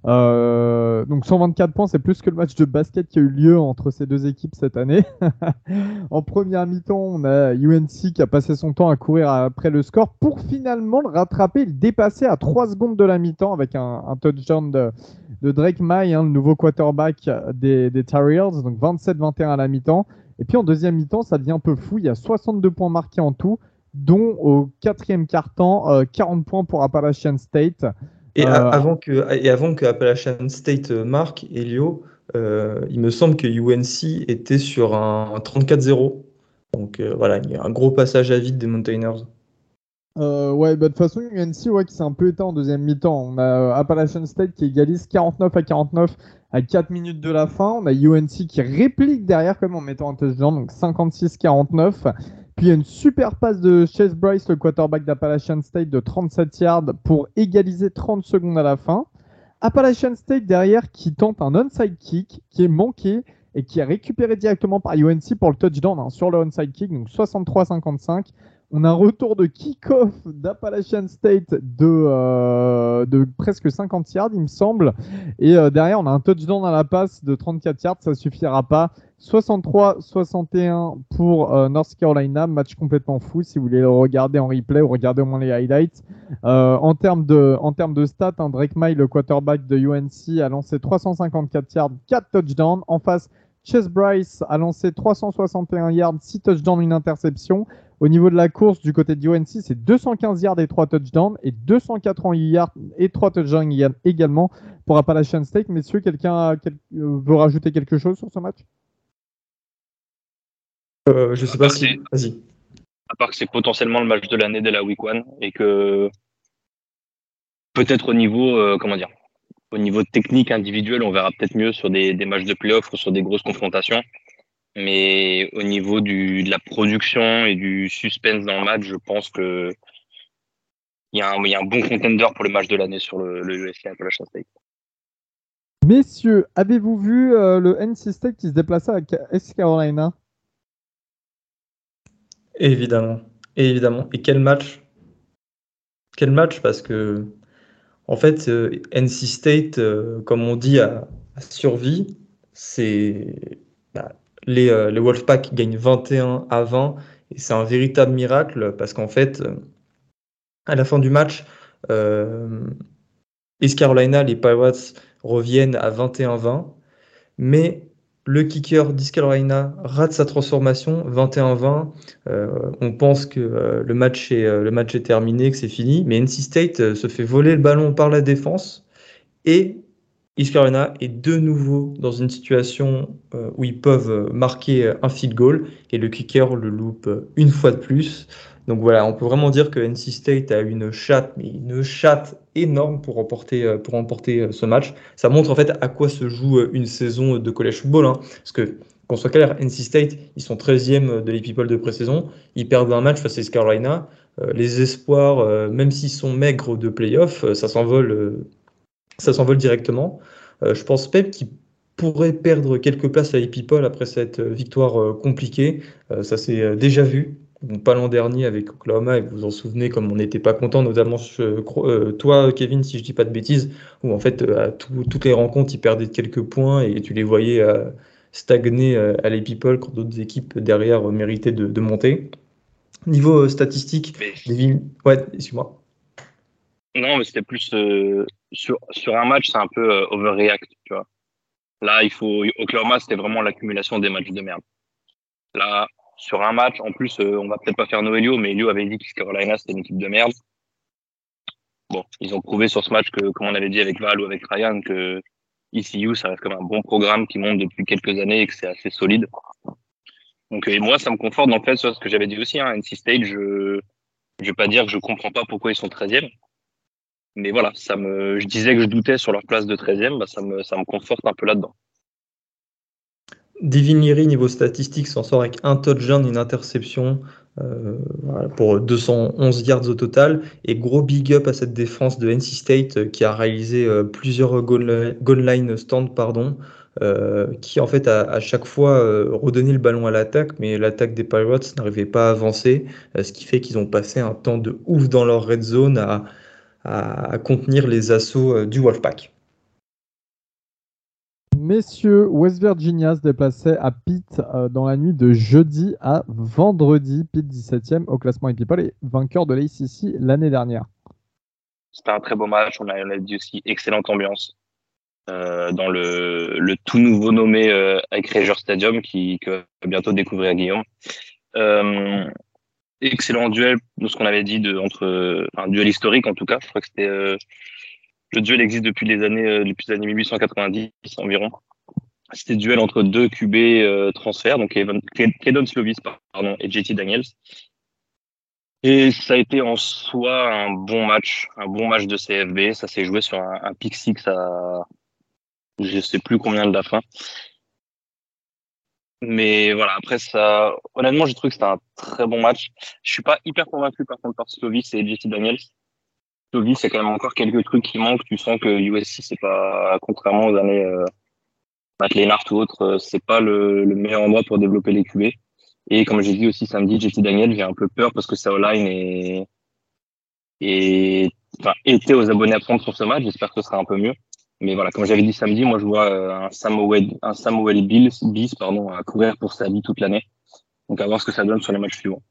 Euh, donc 124 points, c'est plus que le match de basket qui a eu lieu entre ces deux équipes cette année. en première mi-temps, on a UNC qui a passé son temps à courir après le score pour finalement le rattraper le dépasser à 3 secondes de la mi-temps avec un, un touchdown de, Drake May, hein, le nouveau quarterback des, des Tar Heels, donc 27-21 à la mi-temps. Et puis en deuxième mi-temps, ça devient un peu fou. Il y a 62 points marqués en tout, dont au quatrième quart-temps, euh, 40 points pour Appalachian State. Et, Euh, a- avant que, et avant que Appalachian State euh, marque, Elio, euh, il me semble que UNC était sur un 34-0. Donc euh, voilà, il y a un gros passage à vide des Mountaineers. Euh, ouais, bah, de toute façon, UNC ouais, qui s'est un peu éteint en deuxième mi-temps. On a Appalachian State qui égalise 49 à 49 à 4 minutes de la fin. On a UNC qui réplique derrière même en mettant un touchdown, donc 56-49. Puis une super passe de Chase Bryce, le quarterback d'Appalachian State, de 37 yards pour égaliser 30 secondes à la fin. Appalachian State derrière qui tente un onside kick qui est manqué et qui est récupéré directement par UNC pour le touchdown hein, sur le onside kick, donc 63-55. On a un retour de kick-off d'Appalachian State de, euh, de presque 50 yards, il me semble. Et euh, derrière, on a un touchdown à la passe de 34 yards, ça suffira pas. 63-61 pour euh, North Carolina, match complètement fou si vous voulez le regarder en replay ou regarder au moins les highlights. En termes de, en termes de stats, hein, Drake May, le quarterback de UNC, a lancé 354 yards, 4 touchdowns. En face, Chase Bryce a lancé 361 yards, 6 touchdowns, une interception. Au niveau de la course, du côté de UNC, c'est 215 yards et 3 touchdowns et 280 yards et 3 touchdowns également pour Appalachian State. Messieurs, quelqu'un quel- euh, veut rajouter quelque chose sur ce match? Euh, je sais pas si. Vas-y. à part que c'est potentiellement le match de l'année dès la week one et que peut-être au niveau, euh, comment dire, au niveau technique individuel, on verra peut-être mieux sur des, des matchs de playoff ou sur des grosses confrontations. Mais au niveau du, de la production et du suspense dans le match, je pense que il y, a un, il y a un bon contender pour le match de l'année sur le, le USC Appalachian State. Messieurs, avez-vous vu euh, le NC State qui se déplaçait à East Carolina? Évidemment. Et évidemment. Et quel match? Quel match? Parce que, en fait, euh, NC State, euh, comme on dit à, à survie, c'est bah, les, euh, Wolfpack gagnent 21 à 20 et c'est un véritable miracle parce qu'en fait, euh, à la fin du match, euh, East Carolina, les Pirates reviennent à 21-20, mais le kicker d'East Carolina rate sa transformation 21-20. Euh, on pense que le, match est, le match est terminé, que c'est fini, mais NC State se fait voler le ballon par la défense et East Carolina est de nouveau dans une situation euh, où ils peuvent marquer un field goal et le kicker le loupe une fois de plus. Donc voilà, on peut vraiment dire que NC State a une chatte, mais une chatte énorme pour remporter, euh, pour remporter euh, ce match. Ça montre en fait à quoi se joue une saison de college football. Hein. Parce que, qu'on soit clair, NC State, ils sont 13e de l'Epipole de pré-saison. Ils perdent un match face à East Carolina. Les espoirs, même s'ils sont maigres de playoff, ça s'envole, ça s'envole directement. Euh, je pense même qu'ils pourraient perdre quelques places à Epipole après cette euh, victoire euh, compliquée. Ça s'est déjà vu. Pas l'an dernier avec Oklahoma, et vous vous en souvenez comme on n'était pas content, notamment euh, toi, Kevin, si je dis pas de bêtises, où en fait à tout- toutes les rencontres ils perdaient quelques points et tu les voyais euh, stagner euh, à l'Epipole quand d'autres équipes derrière méritaient de, de monter. Niveau statistique, Mais les villes. Ouais, excuse-moi. Non, mais c'était plus euh, sur, sur un match, c'est un peu euh, overreact, tu vois. Là, il faut Oklahoma, c'était vraiment l'accumulation des matchs de merde. Là, sur un match, en plus, euh, on va peut-être pas faire Noelio, mais Elio avait dit que Carolina c'était une équipe de merde. Bon, ils ont prouvé sur ce match que, comme on avait dit avec Val ou avec Ryan, que ECU, ça reste comme un bon programme qui monte depuis quelques années et que c'est assez solide. Donc, et moi, ça me conforte le fait, sur ce que j'avais dit aussi, hein, NC State, je, je vais pas dire que je comprends pas pourquoi ils sont 13e. Mais voilà, ça me, je disais que je doutais sur leur place de 13e, bah ça me, ça me conforte un peu là-dedans. Devin niveau statistique, s'en sort avec un touchdown, une interception euh, pour 211 yards au total. Et gros big up à cette défense de NC State euh, qui a réalisé euh, plusieurs goal, line stands, pardon, qui en fait a à chaque fois redonné le ballon à l'attaque, mais l'attaque des Pirates n'arrivait pas à avancer, ce qui fait qu'ils ont passé un temps de ouf dans leur red zone à, à contenir les assauts du Wolfpack. Messieurs, West Virginia se déplaçait à Pitt euh, dans la nuit de jeudi à vendredi. Pitt 17e au classement People et vainqueur de l'ACC l'année dernière. C'était un très beau match. On a, on a dit aussi excellente ambiance euh, dans le, le, tout nouveau nommé euh, Stadium qui que va bientôt découvrir Guillaume. Euh, excellent duel de ce qu'on avait dit de, entre un duel historique en tout cas. Je crois que c'était le duel existe depuis les années, euh, depuis les années 1890 environ. C'était duel entre deux QB euh, transferts, donc Kedon Slovis pardon, et JT Daniels. Et ça a été en soi un bon match, un bon match de CFB. Ça s'est joué sur un, pick six à je sais plus combien de la fin. Mais voilà, après ça, honnêtement, j'ai trouvé que c'était un très bon match. Je suis pas hyper convaincu par contre par Slovis et JT Daniels c'est quand même encore quelques trucs qui manquent. Tu sens que USC, c'est pas, contrairement aux années euh, Matt Lennart ou autre, euh, c'est pas le, meilleur endroit pour développer les QB. Et comme j'ai dit aussi samedi, JT Daniel, j'ai un peu peur parce que sa line est, et enfin, était aux abonnés prendre sur ce match. J'espère que ce sera un peu mieux. Mais voilà, comme j'avais dit samedi, moi je vois euh, un Samuel, un Samuel pardon, à courir pour sa vie toute l'année. Donc à voir ce que ça donne sur les matchs suivants.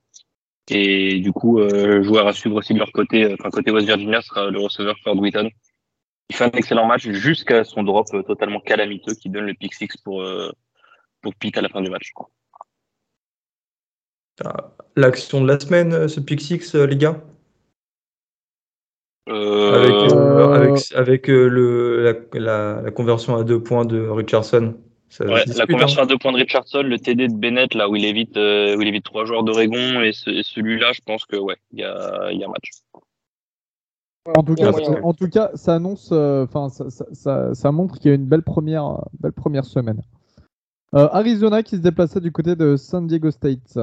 Et du coup, euh, joueur à suivre aussi de leur côté, euh, enfin côté West Virginia sera le receveur Ford Wheaton. Il fait un excellent match jusqu'à son drop euh, totalement calamiteux qui donne le pick six pour, euh, pour Pitt à la fin du match. L'action de la semaine, ce pick les gars? Euh... Avec, avec, le, la, la, la, conversion à deux points de Richardson la conversion hein. à deux points de Richardson, le TD de Bennett, là où il évite, euh, où il évite trois joueurs d'Oregon, et, et celui-là, je pense que ouais, il y a, y a un match. En tout, cas, en tout cas, ça annonce, euh, enfin, ça, ça, ça, montre qu'il y a une belle première, belle première semaine. Euh, Arizona qui se déplaçait du côté de San Diego State.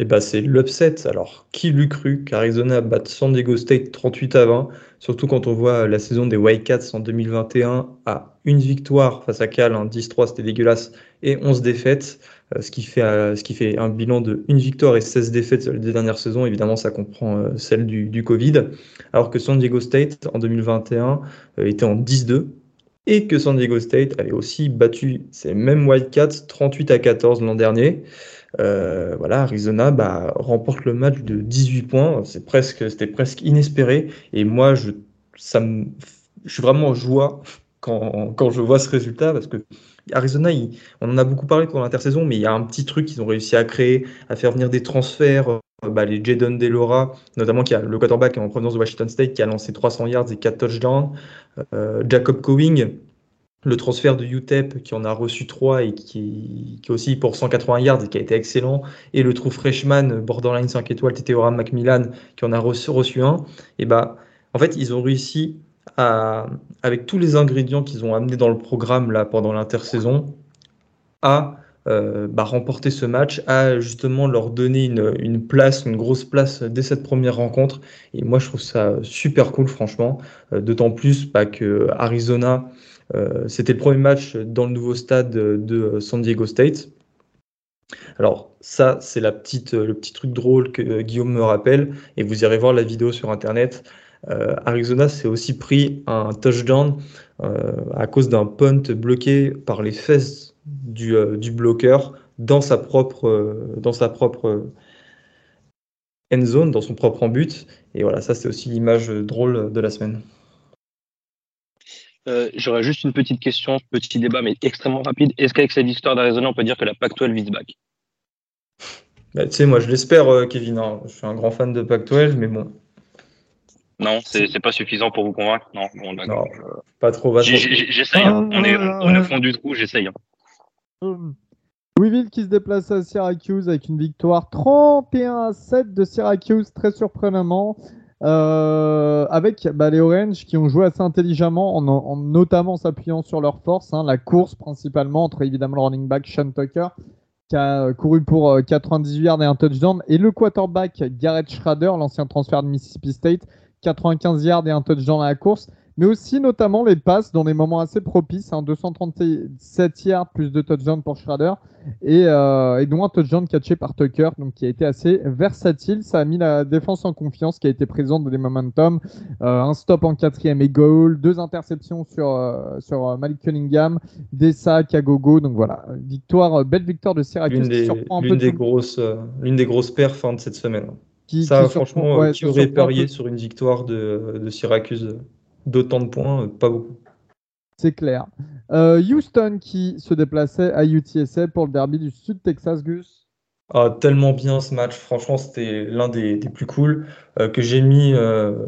Eh ben, c'est l'upset. Alors, qui l'eût cru qu'Arizona batte San Diego State 38 à 20 Surtout quand on voit la saison des Wildcats en 2021 à une victoire face à Cal, 10-3, c'était dégueulasse, et 11 défaites, euh, ce, qui fait, euh, ce qui fait un bilan de une victoire et 16 défaites les dernières saisons. Évidemment, ça comprend euh, celle du, du, Covid. Alors que San Diego State, en 2021, était en 10-2 et que San Diego State avait aussi battu ces mêmes Wildcats 38 à 14 l'an dernier. Euh, voilà, Arizona bah, remporte le match de 18 points. C'est presque, c'était presque inespéré. Et moi, je, ça me, je suis vraiment en joie quand, quand je vois ce résultat parce que Arizona, on en a beaucoup parlé pendant l'intersaison, mais il y a un petit truc qu'ils ont réussi à créer, à faire venir des transferts. Euh, bah, les Jadon Delora, notamment qui a le quarterback en provenance de Washington State, qui a lancé 300 yards et 4 touchdowns. Euh, Jacob Cowing, le transfert de UTEP qui en a reçu 3 et qui, qui aussi pour 180 yards et qui a été excellent, et le trou freshman borderline 5 étoiles Teteora Macmillan qui en a reçu, reçu un, et bah en fait ils ont réussi à, avec tous les ingrédients qu'ils ont amenés dans le programme là pendant l'intersaison, à euh, bah, remporter ce match, à justement leur donner une, une, place, une grosse place dès cette première rencontre. Et moi je trouve ça super cool franchement, euh, d'autant plus bah, que Arizona c'était le premier match dans le nouveau stade de San Diego State. Alors ça, c'est la petite, le petit truc drôle que Guillaume me rappelle, et vous irez voir la vidéo sur Internet. Euh, Arizona s'est aussi pris un touchdown euh, à cause d'un punt bloqué par les fesses du, bloqueur dans sa propre, end zone, dans son propre but. Et voilà, ça c'est aussi l'image drôle de la semaine. Euh, j'aurais juste une petite question, petit débat, mais extrêmement rapide. Est-ce qu'avec cette histoire d'Arizona, on peut dire que la Pac-12 vise back? Bah, Tu sais, moi, je l'espère, euh, Kevin. Hein. Je suis un grand fan de Pac-12, mais bon. Non, c'est pas suffisant pour vous convaincre? Non, bon, d'accord. pas trop. J'essaye. Hein. On est, on est au fond du trou, j'essaye. Hein. Louisville qui se déplace à Syracuse avec une victoire 31 à 7 de Syracuse, très surprenamment. Euh, avec bah, les Orange qui ont joué assez intelligemment, en, notamment s'appuyant sur leur force, hein, la course principalement, entre évidemment le running back Sean Tucker, qui a couru pour 98 yards et un touchdown, et le quarterback Garrett Schrader, l'ancien transfert de Mississippi State, 95 yards et un touchdown à la course mais aussi notamment les passes dans des moments assez propices. Hein, 237 yards plus de touchdowns pour Schrader et, euh, et dont un touchdown catché par Tucker, donc qui a été assez versatile. Ça a mis la défense en confiance qui a été présente dans des momentum. Euh, un stop en quatrième et goal, deux interceptions sur, euh, sur euh, Malik Cunningham, des sacs à gogo. Donc voilà, victoire, belle victoire de Syracuse. L'une des, un des grosses, l'une des grosses perfs hein, de cette semaine. Qui, ça, franchement, qui aurait parié sur une victoire de, de Syracuse d'autant de points, euh, pas beaucoup. C'est clair. Euh, Houston qui se déplaçait à UTSA pour le derby du Sud Texas, Gus. Ah, tellement bien ce match, franchement c'était l'un des, plus cool euh, que j'ai mis,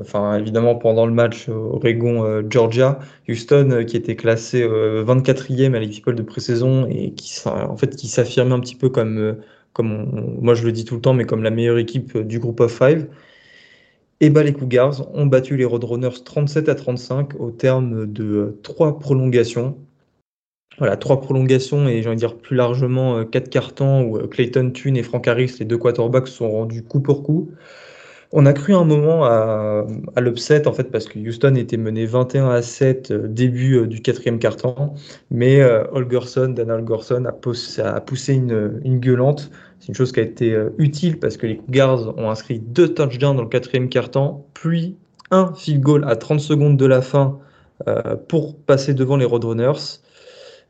enfin évidemment pendant le match Oregon-Georgia, Houston qui était classé 24e à l'équipe de pré-saison et qui en fait qui s'affirmait un petit peu comme, comme moi je le dis tout le temps, mais comme la meilleure équipe du groupe of five. Et bah, les Cougars ont battu les Roadrunners 37 à 35 au terme de euh, trois prolongations. Voilà, trois prolongations et j'ai envie de dire plus largement euh, quatre cartons où euh, Clayton Thune et Frank Harris, les deux quarterbacks, sont rendus coup pour coup. On a cru un moment à, l'upset en fait parce que Houston était mené 21 à 7 début du quatrième carton, mais Holgerson, Dan Holgerson a, poussé une, une gueulante c'est une chose qui a été euh, utile parce que les Cougars ont inscrit deux touchdowns dans le quatrième quart-temps, puis un field goal à 30 secondes de la fin euh, pour passer devant les Roadrunners.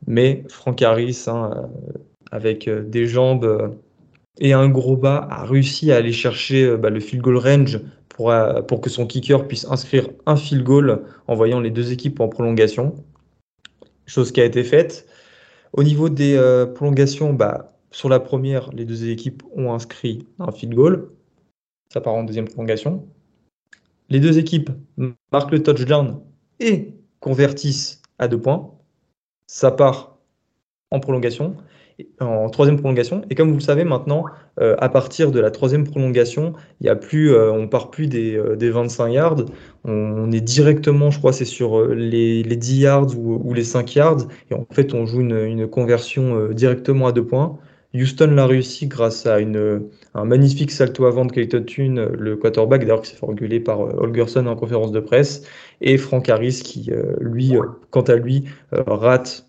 Mais Frank Harris, hein, euh, avec des jambes et un gros bas, a réussi à aller chercher bah, le field goal range pour, que son kicker puisse inscrire un field goal en voyant les deux équipes en prolongation. Chose qui a été faite. Au niveau des prolongations, bah, sur la première, les deux équipes ont inscrit un field goal. Ça part en deuxième prolongation. Les deux équipes marquent le touchdown et convertissent à deux points. Ça part en prolongation, en troisième prolongation. Et comme vous le savez maintenant, euh, à partir de la troisième prolongation, il y euh, on part plus des, 25 euh, yards. On, est directement, je crois, c'est sur les, 10 yards ou, les 5 yards. Et en fait, on joue une conversion directement à deux points. Houston l'a réussi grâce à une, un magnifique salto avant de Clayton Thune, le quarterback, d'ailleurs qui s'est fait engueuler par euh, Holgerson en conférence de presse, et Frank Harris qui, euh, lui, euh, quant à lui, rate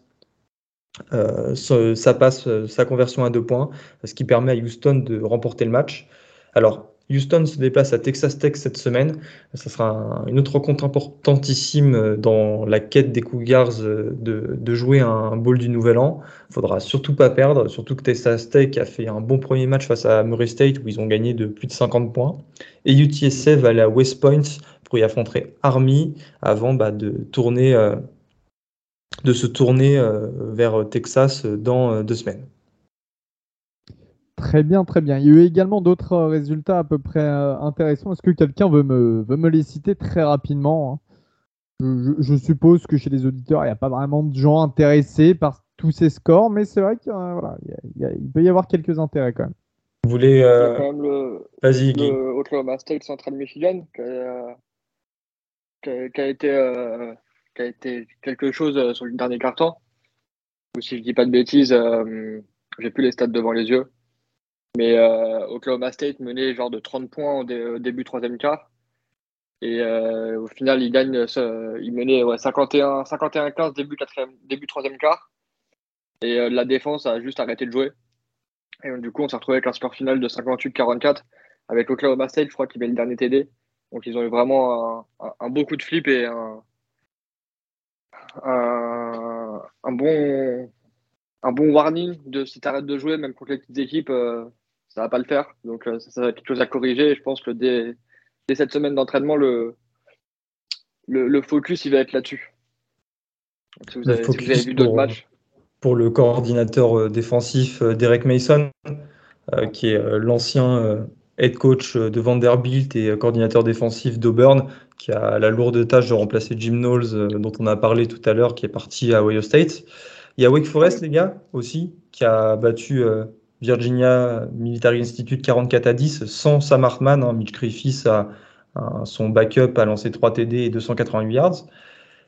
sa passe, sa conversion à deux points, ce qui permet à Houston de remporter le match. Alors, Houston se déplace à Texas Tech cette semaine. Ce sera une autre rencontre importantissime dans la quête des Cougars de, jouer un bowl du Nouvel An. Il faudra surtout pas perdre, surtout que Texas Tech a fait un bon premier match face à Murray State où ils ont gagné de plus de 50 points. Et UTSF va aller à West Point pour y affronter Army avant bah, euh, de se tourner euh, vers Texas dans euh, deux semaines. Très bien, très bien. Il y a eu également d'autres euh, résultats à peu près euh, intéressants. Est-ce que quelqu'un veut me, veut me les citer très rapidement hein? Je, suppose que chez les auditeurs, il n'y a pas vraiment de gens intéressés par tous ces scores, mais c'est vrai qu'il euh, peut y avoir quelques intérêts quand même. Vous voulez. Vas-y, Guy. Le Oklahoma State Central Michigan qui a, été, qui a été quelque chose sur le dernier carton. Ou si je dis pas de bêtises, j'ai plus les stats devant les yeux. Mais euh, Oklahoma State menait genre de 30 points au, début troisième quart. Et euh, au final, il gagne, il menait 51, 15 début début troisième quart. Et euh, la défense a juste arrêté de jouer. Et du coup, on s'est retrouvé avec un score final de 58-44 avec Oklahoma State, je crois qu'il met le dernier TD. Donc ils ont eu vraiment un, beau coup de flip et un, un, bon, un bon warning de si tu arrêtes de jouer, même contre les petites équipes, ça va pas le faire. Donc euh, ça, va être quelque chose à corriger. Et je pense que dès, cette semaine d'entraînement, le, le, focus il va être là-dessus. Si vous avez, vu d'autres matchs. Pour le coordinateur euh, défensif euh, Derek Mason, qui est l'ancien head coach de Vanderbilt et coordinateur défensif d'Auburn, qui a la lourde tâche de remplacer Jim Knowles, dont on a parlé tout à l'heure, qui est parti à Ohio State. Il y a Wake Forest, les gars, aussi, qui a battu Virginia Military Institute 44 à 10 sans Sam Hartman. Hein. Mitch Griffiths a, son backup a lancé 3 TD et 288 yards.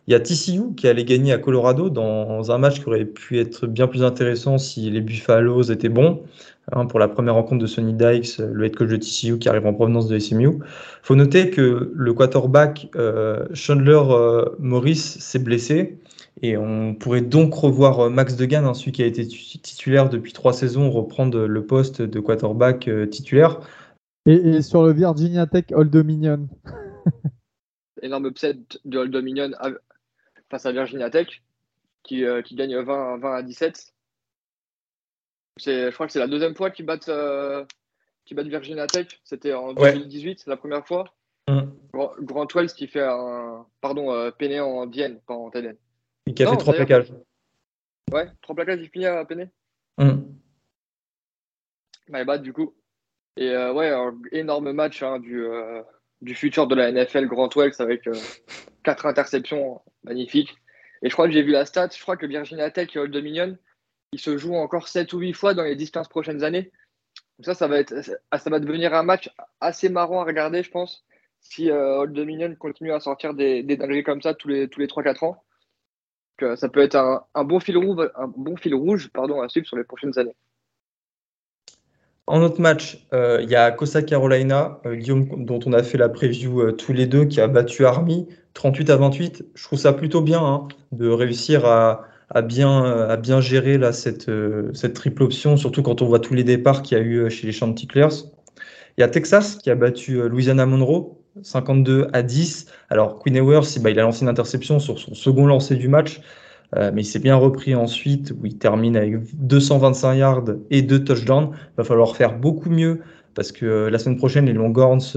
Il y a TCU qui allait gagner à Colorado dans un match qui aurait pu être bien plus intéressant si les Buffaloes étaient bons. Hein, pour la première rencontre de Sonny Dykes, le head coach de TCU qui arrive en provenance de SMU. Il faut noter que le quarterback euh, Chandler euh, Morris s'est blessé et on pourrait donc revoir euh, Max Degan, hein, celui qui a été titulaire depuis trois saisons, reprendre le poste de quarterback titulaire. Et, sur le Virginia Tech Old Dominion. Énorme upset de Old Dominion face à Virginia Tech qui, qui gagne 20, 20 à 17 je crois que c'est la deuxième fois qu'ils battent, euh, battent Virginia Tech. C'était en 2018, c'est la première fois. Mm. Grand, Wells qui fait un. Pardon, euh, Péné en Vienne, pas en TDN. Et qui a fait trois plaquages. Ouais, trois plaquages, il finit à Péné. Mm. Bah, du coup. Et euh, ouais, un énorme match hein, du, euh, du futur de la NFL Grand Wells avec quatre interceptions magnifiques. Et je crois que j'ai vu la stat, je crois que Virginia Tech et Old Dominion, il se joue encore 7 ou 8 fois dans les 10-15 prochaines années. Donc ça, ça va, être, ça va devenir un match assez marrant à regarder, je pense, si euh, Old Dominion continue à sortir des, des dingueries comme ça tous les, tous les 3-4 ans. Que ça peut être un, bon fil rouge, un bon fil rouge pardon, à suivre sur les prochaines années. En autre match, euh, il y a Costa Carolina, euh, Guillaume, dont on a fait la preview tous les deux, qui a battu Army 38 à 28. Je trouve ça plutôt bien hein, de réussir à, bien, gérer cette, euh, cette triple option, surtout quand on voit tous les départs qu'il y a eu euh, chez les Chanticleers. Il y a Texas qui a battu euh, Louisiana Monroe 52 à 10. Alors Queen Ewers, bah, il a lancé une interception sur son second lancer du match, mais il s'est bien repris ensuite où il termine avec 225 yards et deux touchdowns. Il va falloir faire beaucoup mieux parce que la semaine prochaine, les Longhorns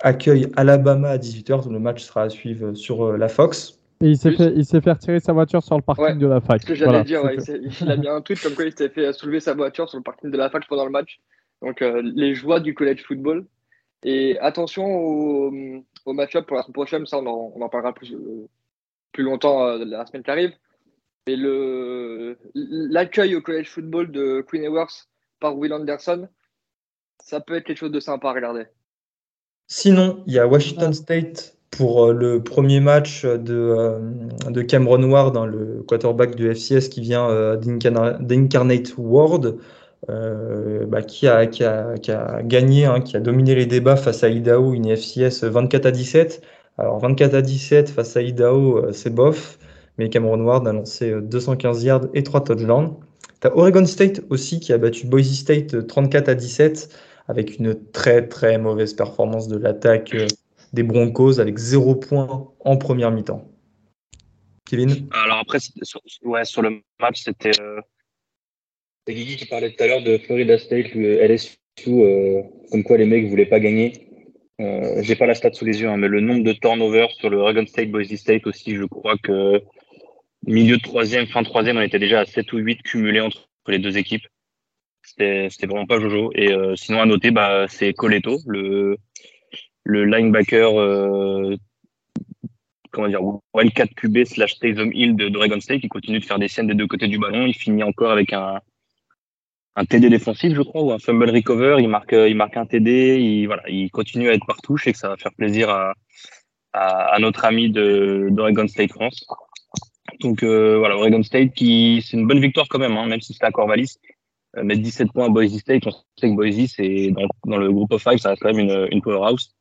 accueillent Alabama à 18h. Le match sera à suivre sur la Fox il s'est fait, il s'est fait retirer sa voiture sur le parking de la fac. Ce que j'allais dire, il, a mis un tweet comme quoi il s'est fait soulever sa voiture sur le parking de la fac pendant le match. Donc euh, les joies du college football. Et attention au, au match-up pour la semaine prochaine, ça on en, parlera plus, plus longtemps euh, la semaine qui arrive. Mais l'accueil au college football de Queen Ewers par Will Anderson, ça peut être quelque chose de sympa à regarder. Sinon, il y a Washington State pour euh, le premier match de, euh, Cameron Ward, hein, le quarterback du FCS qui vient euh, d'Incarnate Ward, bah, qui, a, gagné, hein, qui a dominé les débats face à Idaho, une FCS 24 à 17. Alors 24 à 17 face à Idaho, c'est bof, mais Cameron Ward a lancé 215 yards et 3 touchdowns. Tu as Oregon State aussi qui a battu Boise State 34 à 17 avec une très très mauvaise performance de l'attaque des Broncos avec zéro point en première mi-temps. Kevin? Alors après, sur, ouais, sur le match, c'était. Euh, c'est Guigui qui parlait tout à l'heure de Florida State, le LSU, euh, comme quoi les mecs voulaient pas gagner. Euh, J'ai pas la stat sous les yeux, hein, mais le nombre de turnovers sur le Oregon State, Boise State aussi, je crois que milieu de troisième, fin troisième, on était déjà à 7 ou 8 cumulés entre les deux équipes. C'était vraiment pas Jojo. Et euh, sinon, à noter, bah, c'est Coleto, le, linebacker euh, comment dire Wildcat QB slash Taysom Hill de d'Oregon State qui continue de faire des scènes des deux côtés du ballon. Il finit encore avec un un TD défensif, je crois, ou un fumble recover. Il marque, il marque un TD. Il, voilà, il continue à être partout. Je sais que ça va faire plaisir à, à, notre ami de d'Oregon State France. Donc euh, voilà, Oregon State qui c'est une bonne victoire quand même, hein, même si c'était à Corvallis. Euh, mettre 17 points à Boise State, on sait que Boise c'est dans, dans le groupe of five, ça reste quand même une, une powerhouse.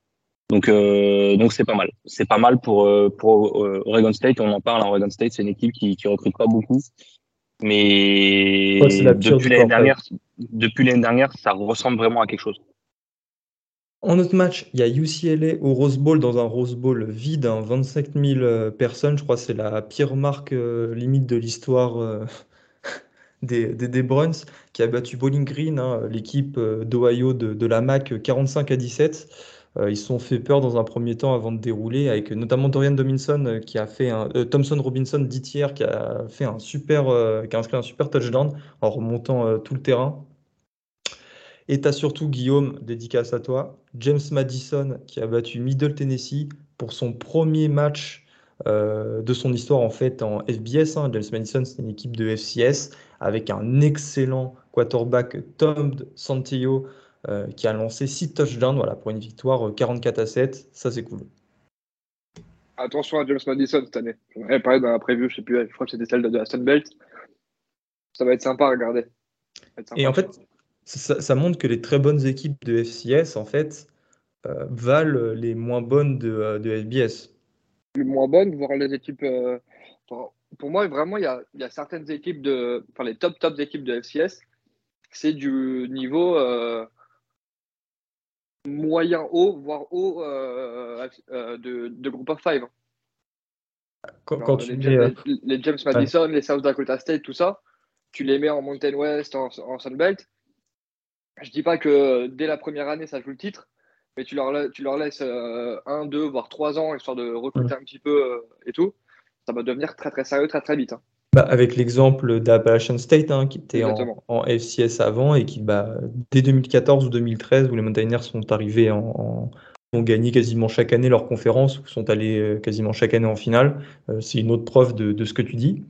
Donc, euh, donc c'est pas mal. C'est pas mal pour, euh, pour euh, Oregon State. On en parle. Hein. Oregon State, c'est une équipe qui, qui recrute pas beaucoup, mais depuis l'année dernière, depuis l'année dernière, ça ressemble vraiment à quelque chose. En autre match, il y a UCLA au Rose Bowl dans un Rose Bowl vide, 25 hein, 000 personnes. Je crois que c'est la pire marque limite de l'histoire des, des, Bruns qui a battu Bowling Green, hein, l'équipe d'Ohio de, de, la MAC, 45 à 17. Euh, ils se sont fait peur dans un premier temps avant de dérouler, avec notamment Dorian Dominson euh, qui a fait un euh, Thompson Robinson d'ITR qui a fait un super, qui a inscrit un super touchdown en remontant tout le terrain. Et tu as surtout Guillaume, dédicace à toi, James Madison qui a battu Middle Tennessee pour son premier match de son histoire en fait en FBS. Hein. James Madison, c'est une équipe de FCS avec un excellent quarterback Tom Santillo qui a lancé 6 touchdowns voilà, pour une victoire 44 à 7. Ça, c'est cool. Attention à James Madison cette année. On avait parlé dans la preview, je sais plus, je crois que c'était celle de Aston Belt. Ça va être sympa à regarder. Et en fait, ça, montre que les très bonnes équipes de FCS, en fait, euh, valent les moins bonnes de, euh, de, FBS. Les moins bonnes, voire les équipes. Euh, pour moi, vraiment, il y a, y a, certaines équipes de. Enfin, les top, top équipes de FCS, c'est du niveau moyen haut, voire haut de, de groupe of five. Quand, tu les, James, les, James Madison, les South Dakota State, tout ça, tu les mets en Mountain West, en, en Sunbelt. Je dis pas que dès la première année, ça joue le titre, mais tu leur, tu leur laisses euh, un, deux, voire trois ans, histoire de recruter un petit peu euh, et tout. Ça va devenir très très sérieux très très vite. Hein. Bah, avec l'exemple d'Appalachian State, hein, qui était en, FCS avant et qui, bah, dès 2014 ou 2013, où les Mountaineers sont arrivés en, ont gagné quasiment chaque année leur conférence, ou sont allés euh, quasiment chaque année en finale. c'est une autre preuve de, de, ce que tu dis.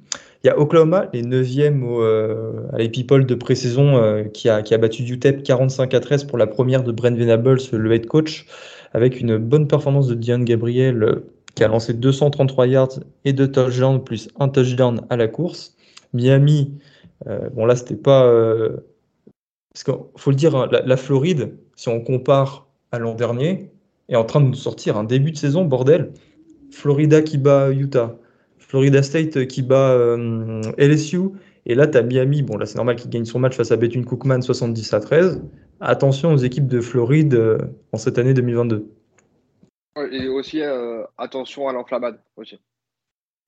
Il y a Oklahoma, les 9e euh, à l'Epipole de pré-saison, euh, qui, a, qui a battu UTEP 45 à 13 pour la première de Brent Venables, le head coach, avec une bonne performance de Diane Gabriel, euh, qui a lancé 233 yards et deux touchdowns, plus un touchdown à la course. Miami, bon là, c'était pas. parce qu'il faut le dire, hein, la, Floride, si on compare à l'an dernier, est en train de nous sortir un début de saison, bordel. Florida qui bat Utah. Florida State qui bat euh, LSU. Et là, tu as Miami. Bon, là, c'est normal qu'il gagne son match face à Bethune Cookman 70 à 13. Attention aux équipes de Floride euh, en cette année 2022. Et aussi, euh, attention à l'enflammade. Aussi.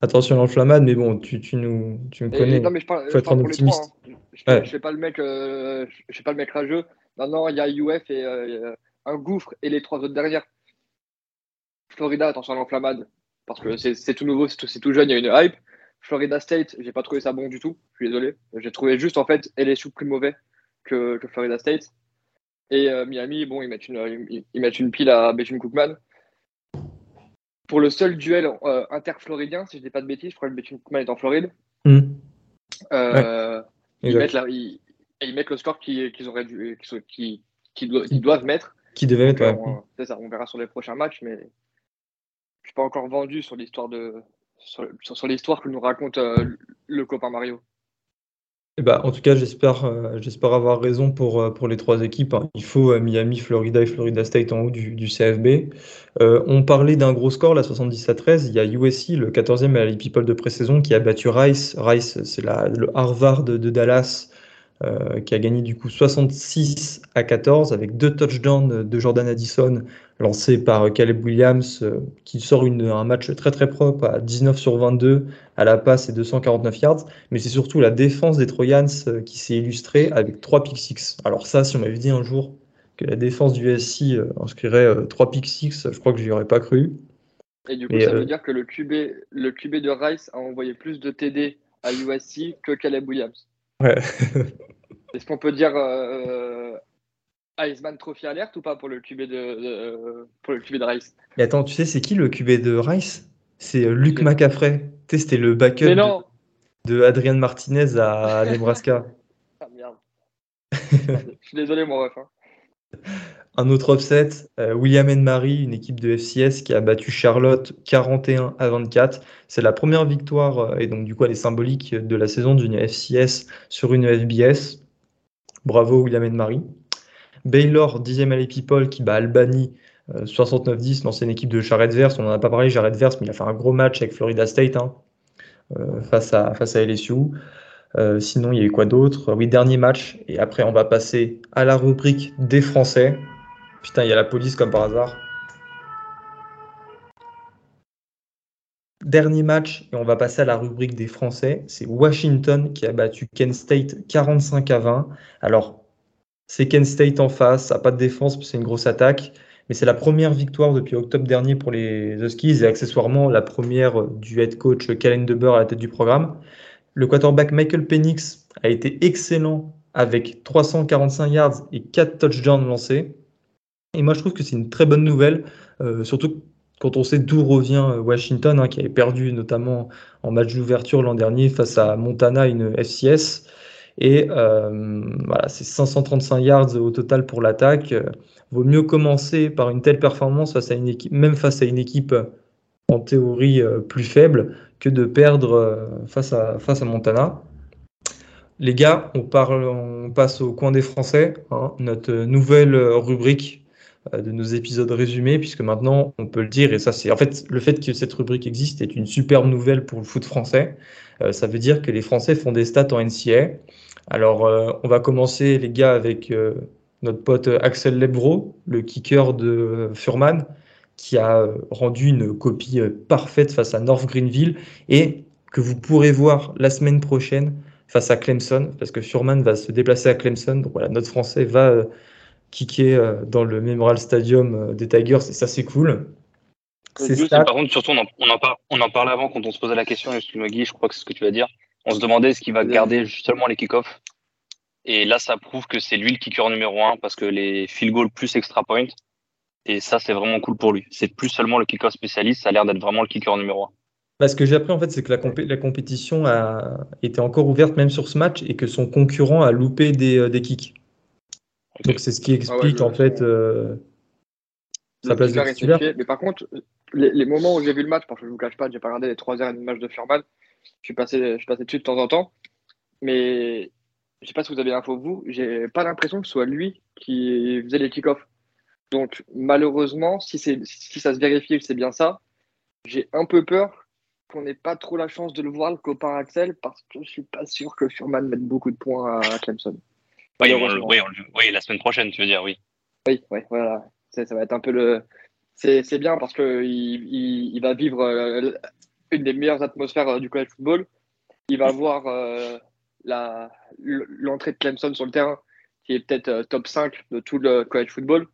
Attention à l'enflammade, mais bon, tu, tu, nous, tu me connais. non, mais je parle, faut être un optimiste. Hein. Je ne fais pas le mec, je pas le mec rageux. Maintenant, il y a UF et un gouffre et les trois autres derrière. Florida, attention à l'enflammade parce que c'est tout nouveau, c'est tout, jeune, il y a une hype. Florida State, j'ai pas trouvé ça bon du tout, je suis désolé. J'ai trouvé juste en fait LSU plus mauvais que, Florida State. Et euh, Miami, bon, ils mettent, une, ils, mettent une pile à Bethune Cookman. Pour le seul duel euh, inter-floridien, si je dis pas de bêtises, je crois que Bethune Cookman est en Floride. Hmm. Euh, ils, mettent ils, mettent le score qu'ils auraient dû, qui, doivent mettre. Qui devaient mettre, C'est ça, on verra sur les prochains matchs, mais je suis pas encore vendu sur l'histoire de sur, l'histoire que nous raconte euh, le copain Mario. Eh ben, en tout cas, j'espère euh, avoir raison pour, euh, pour les trois équipes. Hein. Il faut Miami, Florida et Florida State en haut du, CFB. on parlait d'un gros score, la 70 à 13. Il y a USC, le 14e à l'Epipole de pré-saison, qui a battu Rice. Rice, c'est le Harvard de Dallas euh, qui a gagné du coup 66 à 14 avec deux touchdowns de Jordan Addison lancés par Caleb Williams euh, qui sort une, un match très très propre à 19 sur 22 à la passe et 249 yards. Mais c'est surtout la défense des Trojans euh, qui s'est illustrée avec 3 pick 6. Alors ça, si on m'avait dit un jour que la défense du SC inscrirait 3 pick 6, je crois que je n'y aurais pas cru. Et du coup, ça veut dire que le QB, le QB de Rice a envoyé plus de TD à USC que Caleb Williams. Ouais. Est-ce qu'on peut dire euh, Iceman Trophy alerte ou pas pour le QB de, pour le QB de Rice? Mais attends, tu sais c'est qui le QB de Rice? C'est euh, Luc McCaffrey. Tu sais, c'était le backup de, Adrian Martinez à Nebraska. ah merde. Je suis désolé mon ref. Hein. Un autre upset, euh, William and Mary, une équipe de FCS qui a battu Charlotte 41 à 24. C'est la première victoire, euh, et donc du coup elle est symbolique, de la saison d'une FCS sur une FBS. Bravo William Mary. Baylor, 10e à People, qui bat Albany 69-10, euh, l'ancienne équipe de Jared Verse. On n'en a pas parlé, Jared Verse, mais il a fait un gros match avec Florida State hein, face, à, face à LSU. sinon, il y a eu quoi d'autre? Oui, dernier match. Et après, on va passer à la rubrique des Français. Putain, il y a la police comme par hasard. Dernier match, et on va passer à la rubrique des Français, c'est Washington qui a battu Kent State 45 à 20. Alors, c'est Kent State en face, ça n'a pas de défense, c'est une grosse attaque, mais c'est la première victoire depuis octobre dernier pour les Huskies et accessoirement la première du head coach Kellen DeBeur à la tête du programme. Le quarterback Michael Penix a été excellent avec 345 yards et 4 touchdowns lancés. Et moi, je trouve que c'est une très bonne nouvelle, euh, surtout quand on sait d'où revient euh, Washington, hein, qui avait perdu notamment en match d'ouverture l'an dernier face à Montana, une FCS. Et voilà, c'est 535 yards au total pour l'attaque. Vaut mieux commencer par une telle performance même face à une équipe en théorie plus faible, que de perdre face à, Montana. Les gars, on, passe au coin des Français, hein, notre nouvelle rubrique euh, de nos épisodes résumés, puisque maintenant on peut le dire, et ça c'est en fait le fait que cette rubrique existe est une superbe nouvelle pour le foot français. Euh, ça veut dire que les Français font des stats en NCA. Alors euh, on va commencer les gars avec notre pote Axel Lebro, le kicker de Furman, qui a rendu une copie parfaite face à North Greenville et que vous pourrez voir la semaine prochaine face à Clemson, parce que Furman va se déplacer à Clemson. Donc voilà, notre Français va kicker euh, dans le Memorial Stadium euh, des Tigers, et ça c'est cool. Par contre, surtout, on en, on, en on en parlait avant quand on se posait la question, Guy, je crois que c'est ce que tu vas dire. On se demandait est-ce qu'il va garder seulement les kick-offs. Et là, ça prouve que c'est lui le kicker numéro un parce que les field goals plus extra point. Et ça, c'est vraiment cool pour lui. C'est plus seulement le kicker spécialiste, ça a l'air d'être vraiment le kicker numéro un. Bah, ce que j'ai appris, en fait, c'est que la, la, compétition a été encore ouverte même sur ce match et que son concurrent a loupé des, euh, des kicks. Donc c'est ce qui explique en fait euh, sa place de titulaire. Mais par contre, les, moments où j'ai vu le match, parce que je ne vous cache pas, j'ai pas regardé les trois heures et match de Furman, je suis passé, je suis passé dessus de temps en temps, mais je sais pas si vous avez l'info vous, j'ai pas l'impression que ce soit lui qui faisait les kick-offs. Donc malheureusement, si, si ça se vérifie que c'est bien ça, j'ai un peu peur qu'on n'ait pas trop la chance de le voir, le copain Axel, parce que je suis pas sûr que Furman mette beaucoup de points à Clemson. Oui, oui, la semaine prochaine, tu veux dire, oui. Oui, oui, voilà. Ça, va être un peu le. C'est bien parce qu'il il, il, va vivre euh, une des meilleures atmosphères euh, du college football. Il va voir euh, l'entrée de Clemson sur le terrain, qui est peut-être top 5 de tout le college football,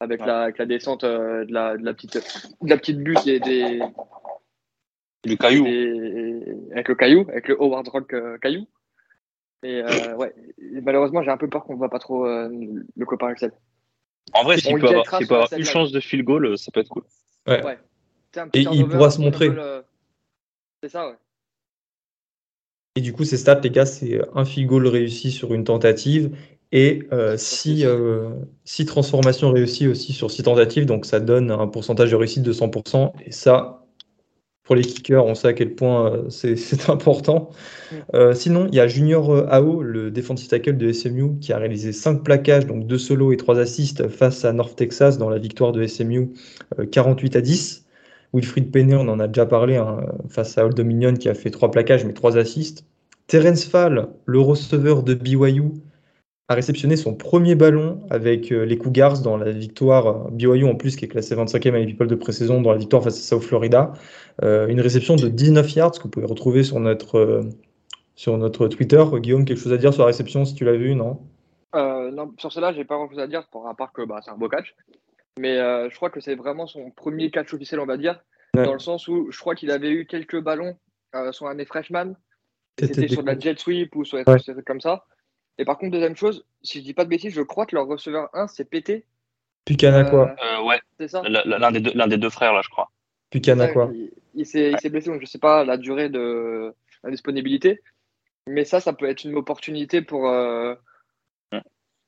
avec, la, avec la, descente de, la, de, la, petite, de la petite butte et des. Du caillou. avec le caillou, avec le Howard Rock caillou. Et euh, ouais, malheureusement, j'ai un peu peur qu'on ne voit pas trop euh, le copain Axel. En vrai, s'il peut, avoir, une chance de field goal, euh, ça peut être cool. Ouais. Et il pourra se montrer. C'est ça, ouais. Et du coup, ces stats, les gars, c'est un field goal réussi sur une tentative et euh, six, six, transformations réussies aussi sur six tentatives. Donc, ça donne un pourcentage de réussite de 100%. Et ça, pour les kickers, on sait à quel point euh, c'est important. Mm. Euh, sinon, il y a Junior euh, Ao, le defensive tackle de SMU, qui a réalisé 5 plaquages, donc 2 solos et 3 assists face à North Texas dans la victoire de SMU 48 à 10. Wilfried Penney, on en a déjà parlé, hein, face à Old Dominion qui a fait 3 plaquages mais 3 assists. Terence Fall, le receveur de BYU, a réceptionné son premier ballon avec euh, les Cougars dans la victoire euh, BYU en plus qui est classé 25e à People de pré-saison dans la victoire face à South Florida. Euh, une réception de 19 yards que vous pouvez retrouver sur notre, sur notre Twitter. Guillaume, quelque chose à dire sur la réception si tu l'as vu, non? Non, sur cela, j'ai pas grand chose à dire, à part que bah, c'est un beau catch. Mais je crois que c'est vraiment son premier catch officiel, on va dire, dans le sens où je crois qu'il avait eu quelques ballons sur un des freshman. C'était sur de la jet sweep ou sur des trucs comme ça. Et par contre, deuxième chose, si je dis pas de bêtises, je crois que leur receveur 1 c'est pété. Pucana quoi euh, Ouais, c'est ça. L'un des, deux, des deux frères, là, je crois. Pucana quoi Il, s'est blessé, donc je sais pas la durée de la disponibilité. Mais ça, ça peut être une opportunité pour, euh,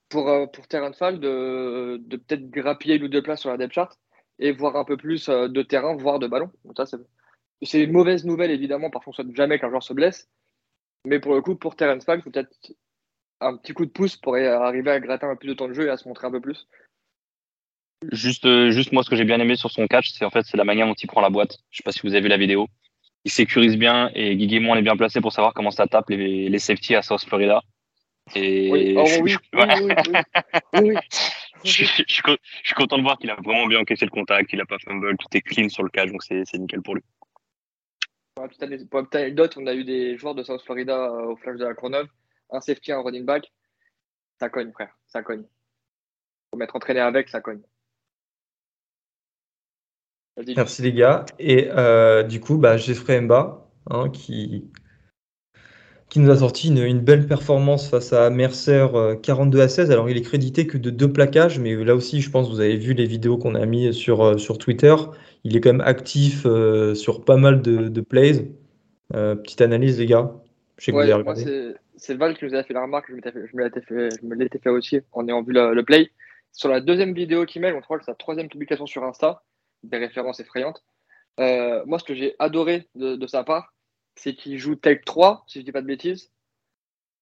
pour, euh, pour Terran Fall de, de peut-être grappiller une ou deux places sur la depth chart et voir un peu plus de terrain, voire de ballon. c'est une mauvaise nouvelle, évidemment, parce qu'on ne souhaite jamais qu'un joueur se blesse. Mais pour le coup, pour Terrence Fall, peut-être un petit coup de pouce pour arriver à gratter un peu plus de temps de jeu et à se montrer un peu plus. Juste, euh, juste moi, ce que j'ai bien aimé sur son catch, c'est en fait c'est la manière dont il prend la boîte. Je sais pas si vous avez vu la vidéo. Il sécurise bien et Guigui on est bien placé pour savoir comment ça tape les, les safety à South Florida. Et oui, oh, oui, oui, je, suis content de voir qu'il a vraiment bien encaissé le contact, qu'il a pas fumble, tout est clean sur le catch, donc c'est nickel pour lui. Pour petite anecdote, on a eu des joueurs de South Florida euh, au flash de la Courneuve un safety, un running back, ça cogne, frère, ça cogne. Faut mettre entraîné avec, ça cogne. Merci les gars. Et euh, du coup, bah, Jeffrey Mba, hein, qui, qui nous a sorti une, belle performance face à Mercer 42 euh, à 16. Alors il est crédité que de deux plaquages, mais là aussi, je pense que vous avez vu les vidéos qu'on a mis sur, euh, sur Twitter. Il est quand même actif sur pas mal de plays. petite analyse les gars. Je sais que Ouais, vous avez moi, regardé. c'est Val qui nous a fait la remarque, je, m'étais fait- je me l'étais fait, aussi en ayant vu le, le play. Sur la deuxième vidéo qu'il met, on croit que c'est sa troisième publication sur Insta, des références effrayantes. Euh, moi, ce que j'ai adoré de, de sa part, c'est qu'il joue Take 3, si je dis pas de bêtises.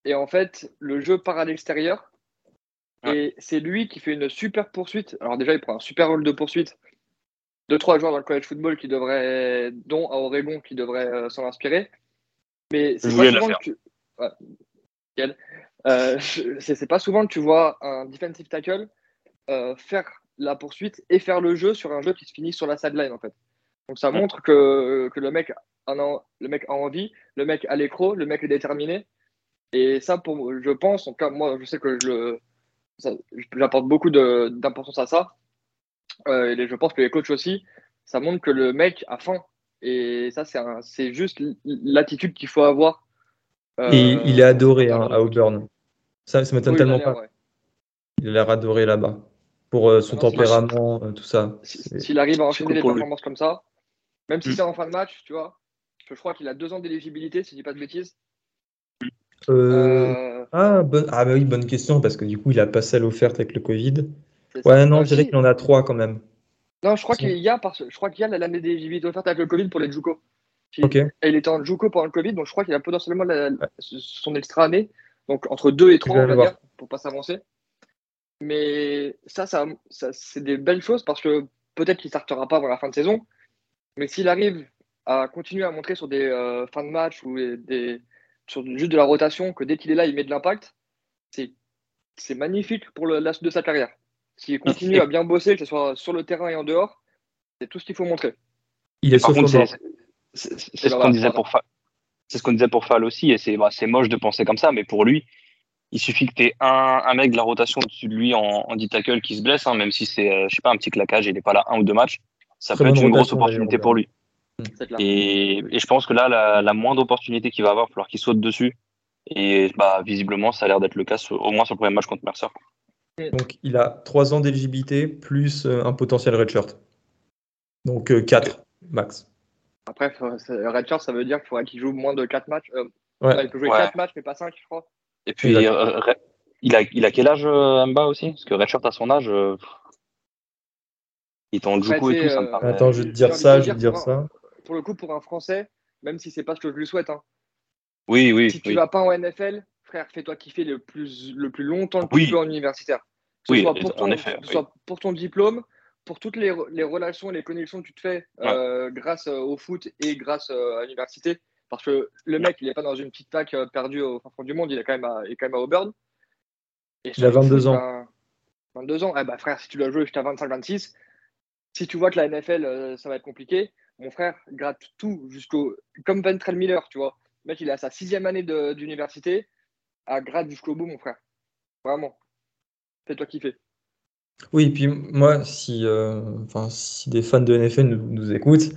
Et en fait, le jeu part à l'extérieur. Et c'est lui qui fait une super poursuite. Alors déjà, il prend un super rôle de poursuite. Deux, trois joueurs dans le college football qui devraient, dont à Oregon, qui devraient euh, s'en inspirer. Mais c'est pas souvent que. Ouais. Euh, c'est pas souvent que tu vois un defensive tackle euh, faire la poursuite et faire le jeu sur un jeu qui se finit sur la sideline en fait. Donc ça montre que, que le, mec a, le mec a envie, le mec a l'écro, le mec est déterminé. Et ça, pour, je pense, en tout cas, moi, je sais que j'apporte beaucoup d'importance à ça. Euh, et je pense que les coachs aussi, ça montre que le mec a faim. Et ça, c'est juste l'attitude qu'il faut avoir. euh, Et il est adoré hein, à. Auburn. Ça, ça m'étonne Oui, tellement pas. ouais. Il a l'air adoré là-bas. Pour euh, son Non, c'est- tempérament, euh, tout ça. S'il arrive à enchaîner les lui. performances comme ça, même si Mm. c'est en fin de match, tu vois, je crois qu'il a deux ans d'éligibilité, si je dis pas de bêtises. Euh, Euh, Ah, bonne... ah bah oui, bonne question, parce que du coup, il a pas celle offerte avec le Covid. Ouais, non, Euh, je dirais qu'il en a trois quand même. Non, je crois qu'il y a, parce... je crois qu'il y a l'année d'éligibilité offerte avec le Covid pour les Juco. Qui- Ok. Et il était en Juco pendant le Covid, donc je crois qu'il a potentiellement la- son extra année, donc entre deux et trois, vais on va dire, pour pas s'avancer. Mais ça, ça, ça c'est des belles choses parce que peut-être qu'il ne startera pas avant la fin de saison, mais s'il arrive à continuer à montrer sur des euh, fins de match ou des, sur juste de la rotation que dès qu'il est là, il met de l'impact, c'est c'est magnifique pour le, la suite de sa carrière. S'il continue à bien bosser, que ce soit sur le terrain et en dehors, c'est tout ce qu'il faut montrer. Il est Par contre, c'est C'est c'est ce qu'on disait pour Fall. C'est ce qu'on disait pour Fall aussi, et c'est bah, c'est moche de penser comme ça, mais pour lui, il suffit que tu aies un, un mec de la rotation au-dessus de lui en, en D-tackle qui se blesse, hein, même si c'est, euh, je sais pas, un petit claquage, il n'est pas là un ou deux matchs, ça Très peut être une grosse opportunité pour lui. Et, et je pense que là, la, la moindre opportunité qu'il va avoir, il va falloir qu'il saute dessus. Et bah, visiblement, ça a l'air d'être le cas, au moins sur le premier match contre Mercer. Donc, il a trois ans d'éligibilité plus euh, un potentiel redshirt. Donc, euh, quatre max. Après, c'est- Redshirt, ça veut dire qu'il faudrait qu'il joue moins de 4 matchs. Euh, Ouais. il peut jouer Ouais. 4 matchs, mais pas 5, je crois. Et puis, euh, il, a, il a quel âge, euh, Mba aussi? Parce que Redshirt, à son âge, euh, il est en Juco et tout, ça me euh, paraît. Attends, je vais te dire ça, je vais te dire, pour ça. Pour le coup, pour un Français, même si c'est pas ce que je lui souhaite, hein, Oui, oui, si tu oui. vas pas en NFL, frère, fais-toi kiffer le plus, le plus longtemps que Oui. tu peux en universitaire. Que ce Oui, soit pour en ton, effet, que ce oui. soit pour ton diplôme, pour toutes les, re- les relations et les connexions que tu te fais euh, grâce euh, au foot et grâce euh, à l'université. Parce que le mec, il est pas dans une petite fac perdue au fin fond du monde, il est quand même à, il est quand même à Auburn. Et Il a le 22 foot, ans. ben, 22 ans, eh ben, frère, si tu dois jouer jusqu'à 25-26, si tu vois que la NFL, euh, ça va être compliqué, mon frère gratte tout jusqu'au. Comme Ventrell Miller, tu vois. Le mec, il est à sa sixième année d'université, à gratte jusqu'au bout, mon frère. Vraiment. Fais-toi kiffer. Oui, puis moi, si, euh, si des fans de NFL nous, écoutent,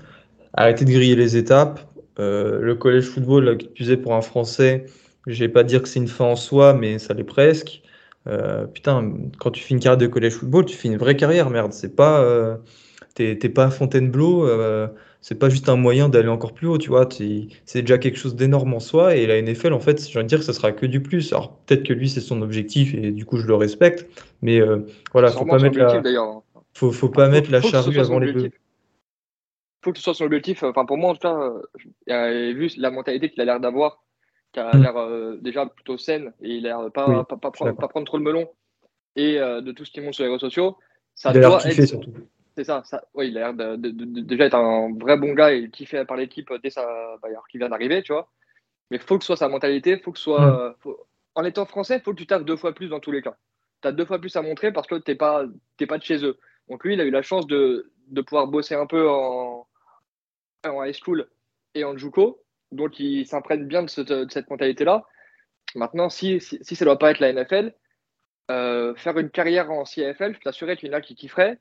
arrêtez de griller les étapes. Euh, le college football, là, que tu pour un Français, je vais pas dire que c'est une fin en soi, mais ça l'est presque. Euh, putain, quand tu fais une carrière de college football, tu fais une vraie carrière, merde. C'est pas, t'es, pas à Fontainebleau, c'est pas juste un moyen d'aller encore plus haut, tu vois. C'est déjà quelque chose d'énorme en soi. Et la NFL, en fait, j'ai envie de dire que ça sera que du plus. Alors peut-être que lui, c'est son objectif et du coup, je le respecte. Mais euh, voilà, faut pas mettre la, hein. faut, faut pas Faut- mettre la faut ce charrue avant les bœufs. faut que ce soit son objectif. Enfin, pour moi, en tout cas, euh, euh, vu la mentalité qu'il a l'air d'avoir, qui a Mm. l'air euh, déjà plutôt saine, et il a l'air pas, Oui, pas, prendre, d'accord. pas prendre trop le melon, et euh, de tout ce qu'il montre sur les réseaux sociaux, ça Il doit être. surtout. C'est ça, ça. Oui, il a l'air de, de- de- de- déjà être un vrai bon gars et kiffé par l'équipe dès sa, bah, alors qu'il vient d'arriver, tu vois. Mais faut que ce soit sa mentalité, faut que ce soit. Mm. euh, faut- En étant français, faut que tu taffes deux fois plus dans tous les cas. Tu as deux fois plus à montrer parce que t'es pas, t'es pas de chez eux. Donc lui, il a eu la chance de, de pouvoir bosser un peu en, en high school et en JUCO. Donc il s'imprègne bien de, cette- de cette mentalité-là. Maintenant, si, si, si ça doit pas être la NFL, euh, faire une carrière en CFL, je t'assurais qu'il y en a qui kifferaient.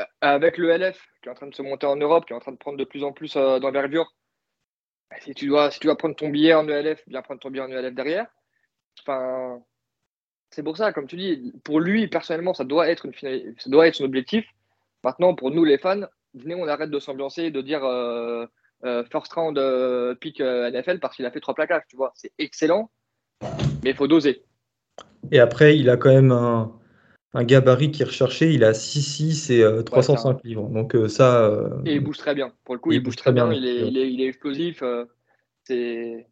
Euh, Avec le LF, qui est en train de se monter en Europe, qui est en train de prendre de plus en plus euh, d'envergure, si tu, dois, si tu dois prendre ton billet en ELF, bien prendre ton billet en ELF derrière. Enfin, c'est pour ça, comme tu dis, pour lui, personnellement, ça doit être, une ça doit être son objectif. Maintenant, pour nous, les fans, venez, on arrête de s'ambiancer et de dire euh, first round pick NFL parce qu'il a fait trois plaquages, tu vois. C'est excellent, mais il faut doser. Et après, il a quand même un, gabarit qui est recherché. Il a 6-6 et 305 livres. Donc ça. Et il bouge très bien. Pour le coup, il, bouge très bien. Il, est, il, est, explosif. c'est.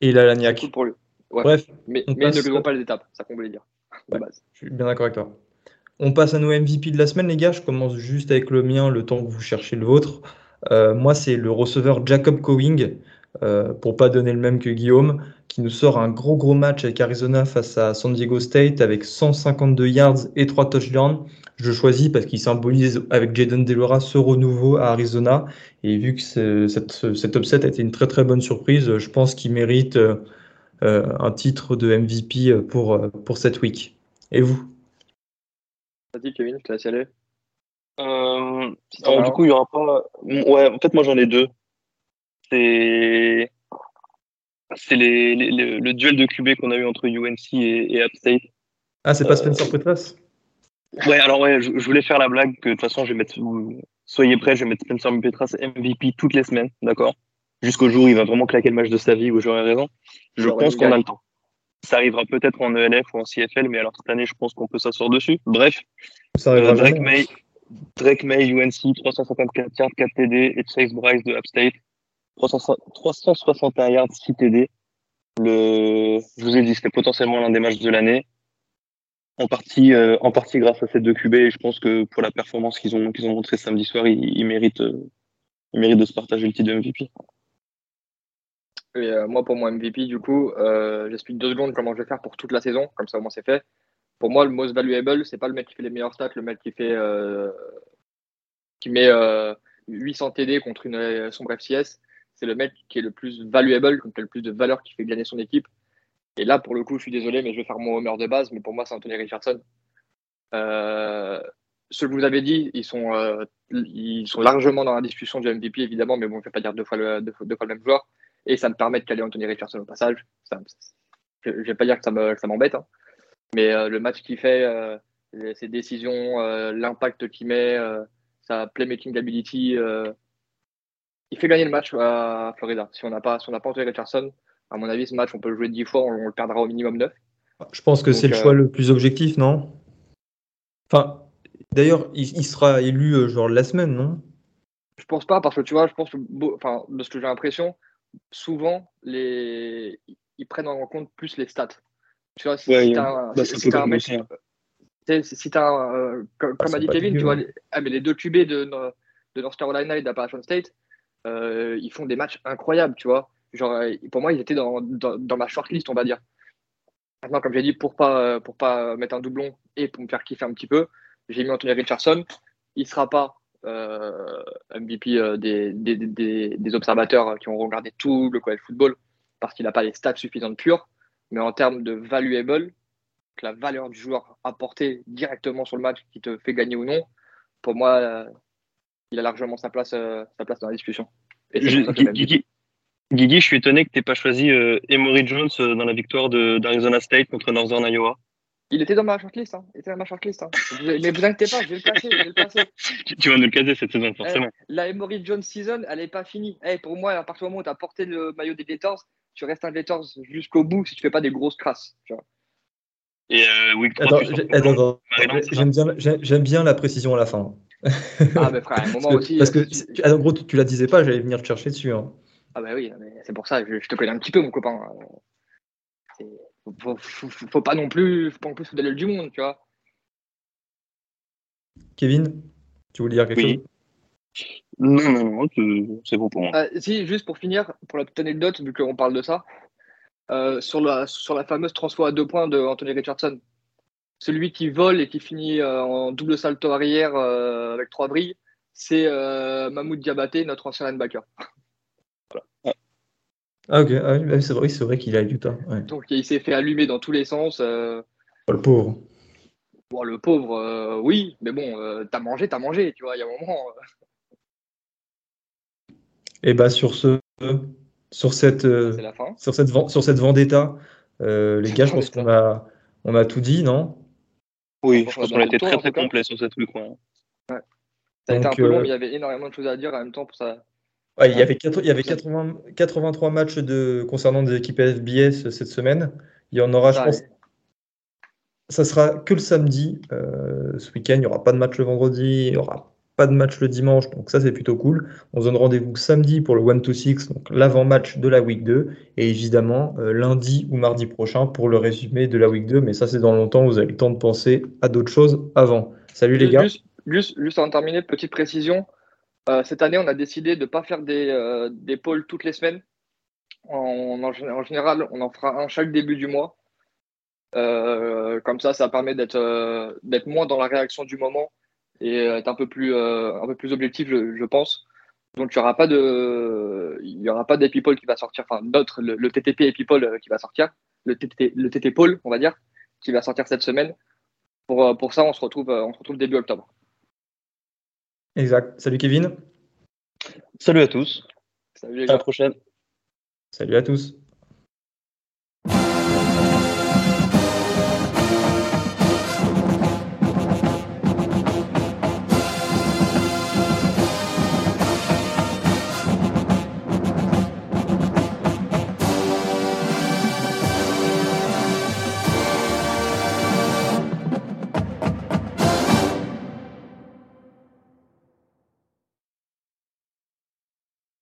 Et il a la niaque. pour lui. Bref. Mais, mais ne grillons pas les étapes, ça qu'on voulait dire. Je suis bien d'accord avec toi. On passe à nos MVP de la semaine, les gars. Je commence juste avec le mien, le temps que vous cherchez le vôtre. Euh, moi, c'est le receveur Jacob Cowing, euh, pour pas donner le même que Guillaume, qui nous sort un gros gros match avec Arizona face à San Diego State avec 152 yards et 3 touchdowns. Je choisis parce qu'il symbolise avec Jaden Delora ce renouveau à Arizona. Et vu que cette, cet upset a été une très très bonne surprise, je pense qu'il mérite euh, un titre de MVP pour, pour cette week. Et vous? Vas-y, Kevin, je te laisse aller. Euh, du coup, il y aura pas. Ouais, en fait, moi, j'en ai deux. C'est. C'est les, le duel de QB qu'on a eu entre UNC et, et State. Ah, c'est pas Spencer Petras? Ouais, alors ouais, je, voulais faire la blague que de toute façon, je vais mettre. Soyez prêts, je vais mettre Spencer Petras MVP toutes les semaines, d'accord? Jusqu'au jour où il va vraiment claquer le match de sa vie, où j'aurai raison. Je pense qu'on a le temps. Ça arrivera peut-être en ELF ou en CFL, mais alors cette année, je pense qu'on peut s'asseoir dessus. Bref, euh, Drake, May, Drake May, UNC, 354 yards, 4 TD, et Chase Bryce de Upstate, 361 yards, 6 TD. Le, je vous ai dit, c'était potentiellement l'un des matchs de l'année. En partie, euh, en partie grâce à ces deux QB, et je pense que pour la performance qu'ils ont, qu'ils ont montré samedi soir, ils, méritent, euh, méritent de se partager le titre de MVP. Euh, moi, pour mon MVP, du coup, j'explique deux secondes comment je vais faire pour toute la saison, comme ça au moins c'est fait. Pour moi, le most valuable, c'est pas le mec qui fait les meilleurs stats, le mec qui fait qui met 800 TD contre une sombre FCS. C'est le mec qui est le plus valuable, qui a le plus de valeur, qui fait gagner son équipe. Et là, pour le coup, je suis désolé, mais je vais faire mon homer de base. Mais pour moi, c'est Anthony Richardson. Euh, ceux que vous avez dit, ils sont, ils sont largement dans la discussion du MVP, évidemment, mais bon, je ne vais pas dire deux fois le, même joueur et ça me permet de caler Anthony Richardson au passage. je ne vais pas dire que ça m'embête, hein. mais euh, le match qu'il fait, euh, ses décisions, euh, l'impact qu'il met, sa playmaking ability, il fait gagner le match à Florida. Si on n'a pas, si pas Anthony Richardson, à mon avis, ce match, on peut le jouer 10 fois, on, le perdra au minimum 9. Je pense que c'est le choix le plus objectif, non? Enfin, d'ailleurs, il, il, sera élu genre la semaine, non? Je pense pas, parce que tu vois, je pense que, enfin, de ce que j'ai l'impression, souvent, les... ils prennent en compte plus les stats. Tu vois, si tu as, un, si as un mec, si as comme, a dit Kevin, tu vois, les, ah, mais les deux QB de, de North Carolina et d'Appalachian State, euh, ils font des matchs incroyables, tu vois. Genre, euh, pour moi, ils étaient dans, dans, dans ma shortlist, on va dire. Maintenant, comme j'ai dit, pour pas, pour pas mettre un doublon et pour me faire kiffer un petit peu, j'ai mis Anthony Richardson. Il ne sera pas euh, MVP euh, des, des, des, observateurs qui ont regardé tout le college football parce qu'il n'a pas les stats suffisantes pures, mais en termes de valuable, la valeur du joueur apportée directement sur le match qui te fait gagner ou non, pour moi, euh, il a largement sa place, sa place dans la discussion. Guigui, je suis étonné que tu n'aies pas choisi Emory Jones dans la victoire d'Arizona State contre Northern Iowa. Il était dans ma shortlist. Hein. Il était dans ma shortlist. Hein. Mais vous inquiétez pas, je vais le placer. Je vais le placer. tu vas nous le caser cette saison, forcément. Eh, la Emory Jones season, elle n'est pas finie. Eh, pour moi, à partir du moment où tu as porté le maillot des Gators, tu restes un Gators jusqu'au bout si tu fais pas des grosses crasses. Tu vois. Et euh, week 3, attends, j'aime bien, j'aime bien la précision à la fin. ah, mais frère, un moment parce aussi. Parce que, euh, en gros, tu, tu, la disais pas, j'allais venir te chercher dessus. Hein. Ah, bah oui, c'est pour ça, je, je, te connais un petit peu, mon copain faut, faut, pas non plus, faut pas non plus se donner du monde, tu vois. Kevin, tu voulais dire quelque chose? Non, non, non, c'est bon pour moi. Euh, si, juste pour finir, pour la petite anecdote, vu qu'on parle de ça, euh, sur, la, sur la fameuse transfert à deux points de Anthony Richardson, celui qui vole et qui finit euh, en double salto arrière avec trois brilles, c'est Mahmoud Diabaté, notre ancien linebacker. voilà. Ah ok, ah, bah, c'est vrai, vrai qu'il a eu du temps. Donc il s'est fait allumer dans tous les sens. Euh. Oh, le pauvre. Bon, le pauvre, euh, oui, mais bon, euh, t'as mangé, t'as mangé, tu vois, il y a un moment. Et bah sur ce, sur cette, sur cette, sur cette vendetta, les gars, je pense qu'on a, on a tout dit, non? Oui, je pense qu'on a été très très complet sur cette truc. Ouais. Ça a été un peu long, mais il y avait énormément de choses à dire en même temps pour ça il y avait, il y avait 80, 83 matchs de, concernant des équipes FBS cette semaine. Il y en aura, je pense, ça sera que le samedi. Euh, ce week-end, il n'y aura pas de match le vendredi, il n'y aura pas de match le dimanche, donc ça c'est plutôt cool. On se donne rendez-vous samedi pour le 1 to 6, donc l'avant-match de la week 2, et évidemment euh, lundi ou mardi prochain pour le résumé de la week 2, mais ça c'est dans longtemps, vous avez le temps de penser à d'autres choses avant. Salut les gars. Juste, juste, en terminer, petite précision. Euh, cette année, on a décidé de ne pas faire des, des polls toutes les semaines. En, en, général, on en fera un chaque début du mois. Euh, comme ça, ça permet d'être euh, d'être moins dans la réaction du moment et être un peu plus, euh, un peu plus objectif, je, pense. Donc, il n'y aura pas de, il y aura pas d'Epipole qui va sortir, enfin, d'autres, le, TTP Epipole qui va sortir, le TTP, le TT Pole, on va dire, qui va sortir cette semaine. Pour, pour ça, on se retrouve, on se retrouve début octobre. Exact. Salut Kevin. Salut à tous. Salut les gars. À la prochaine. Salut à tous.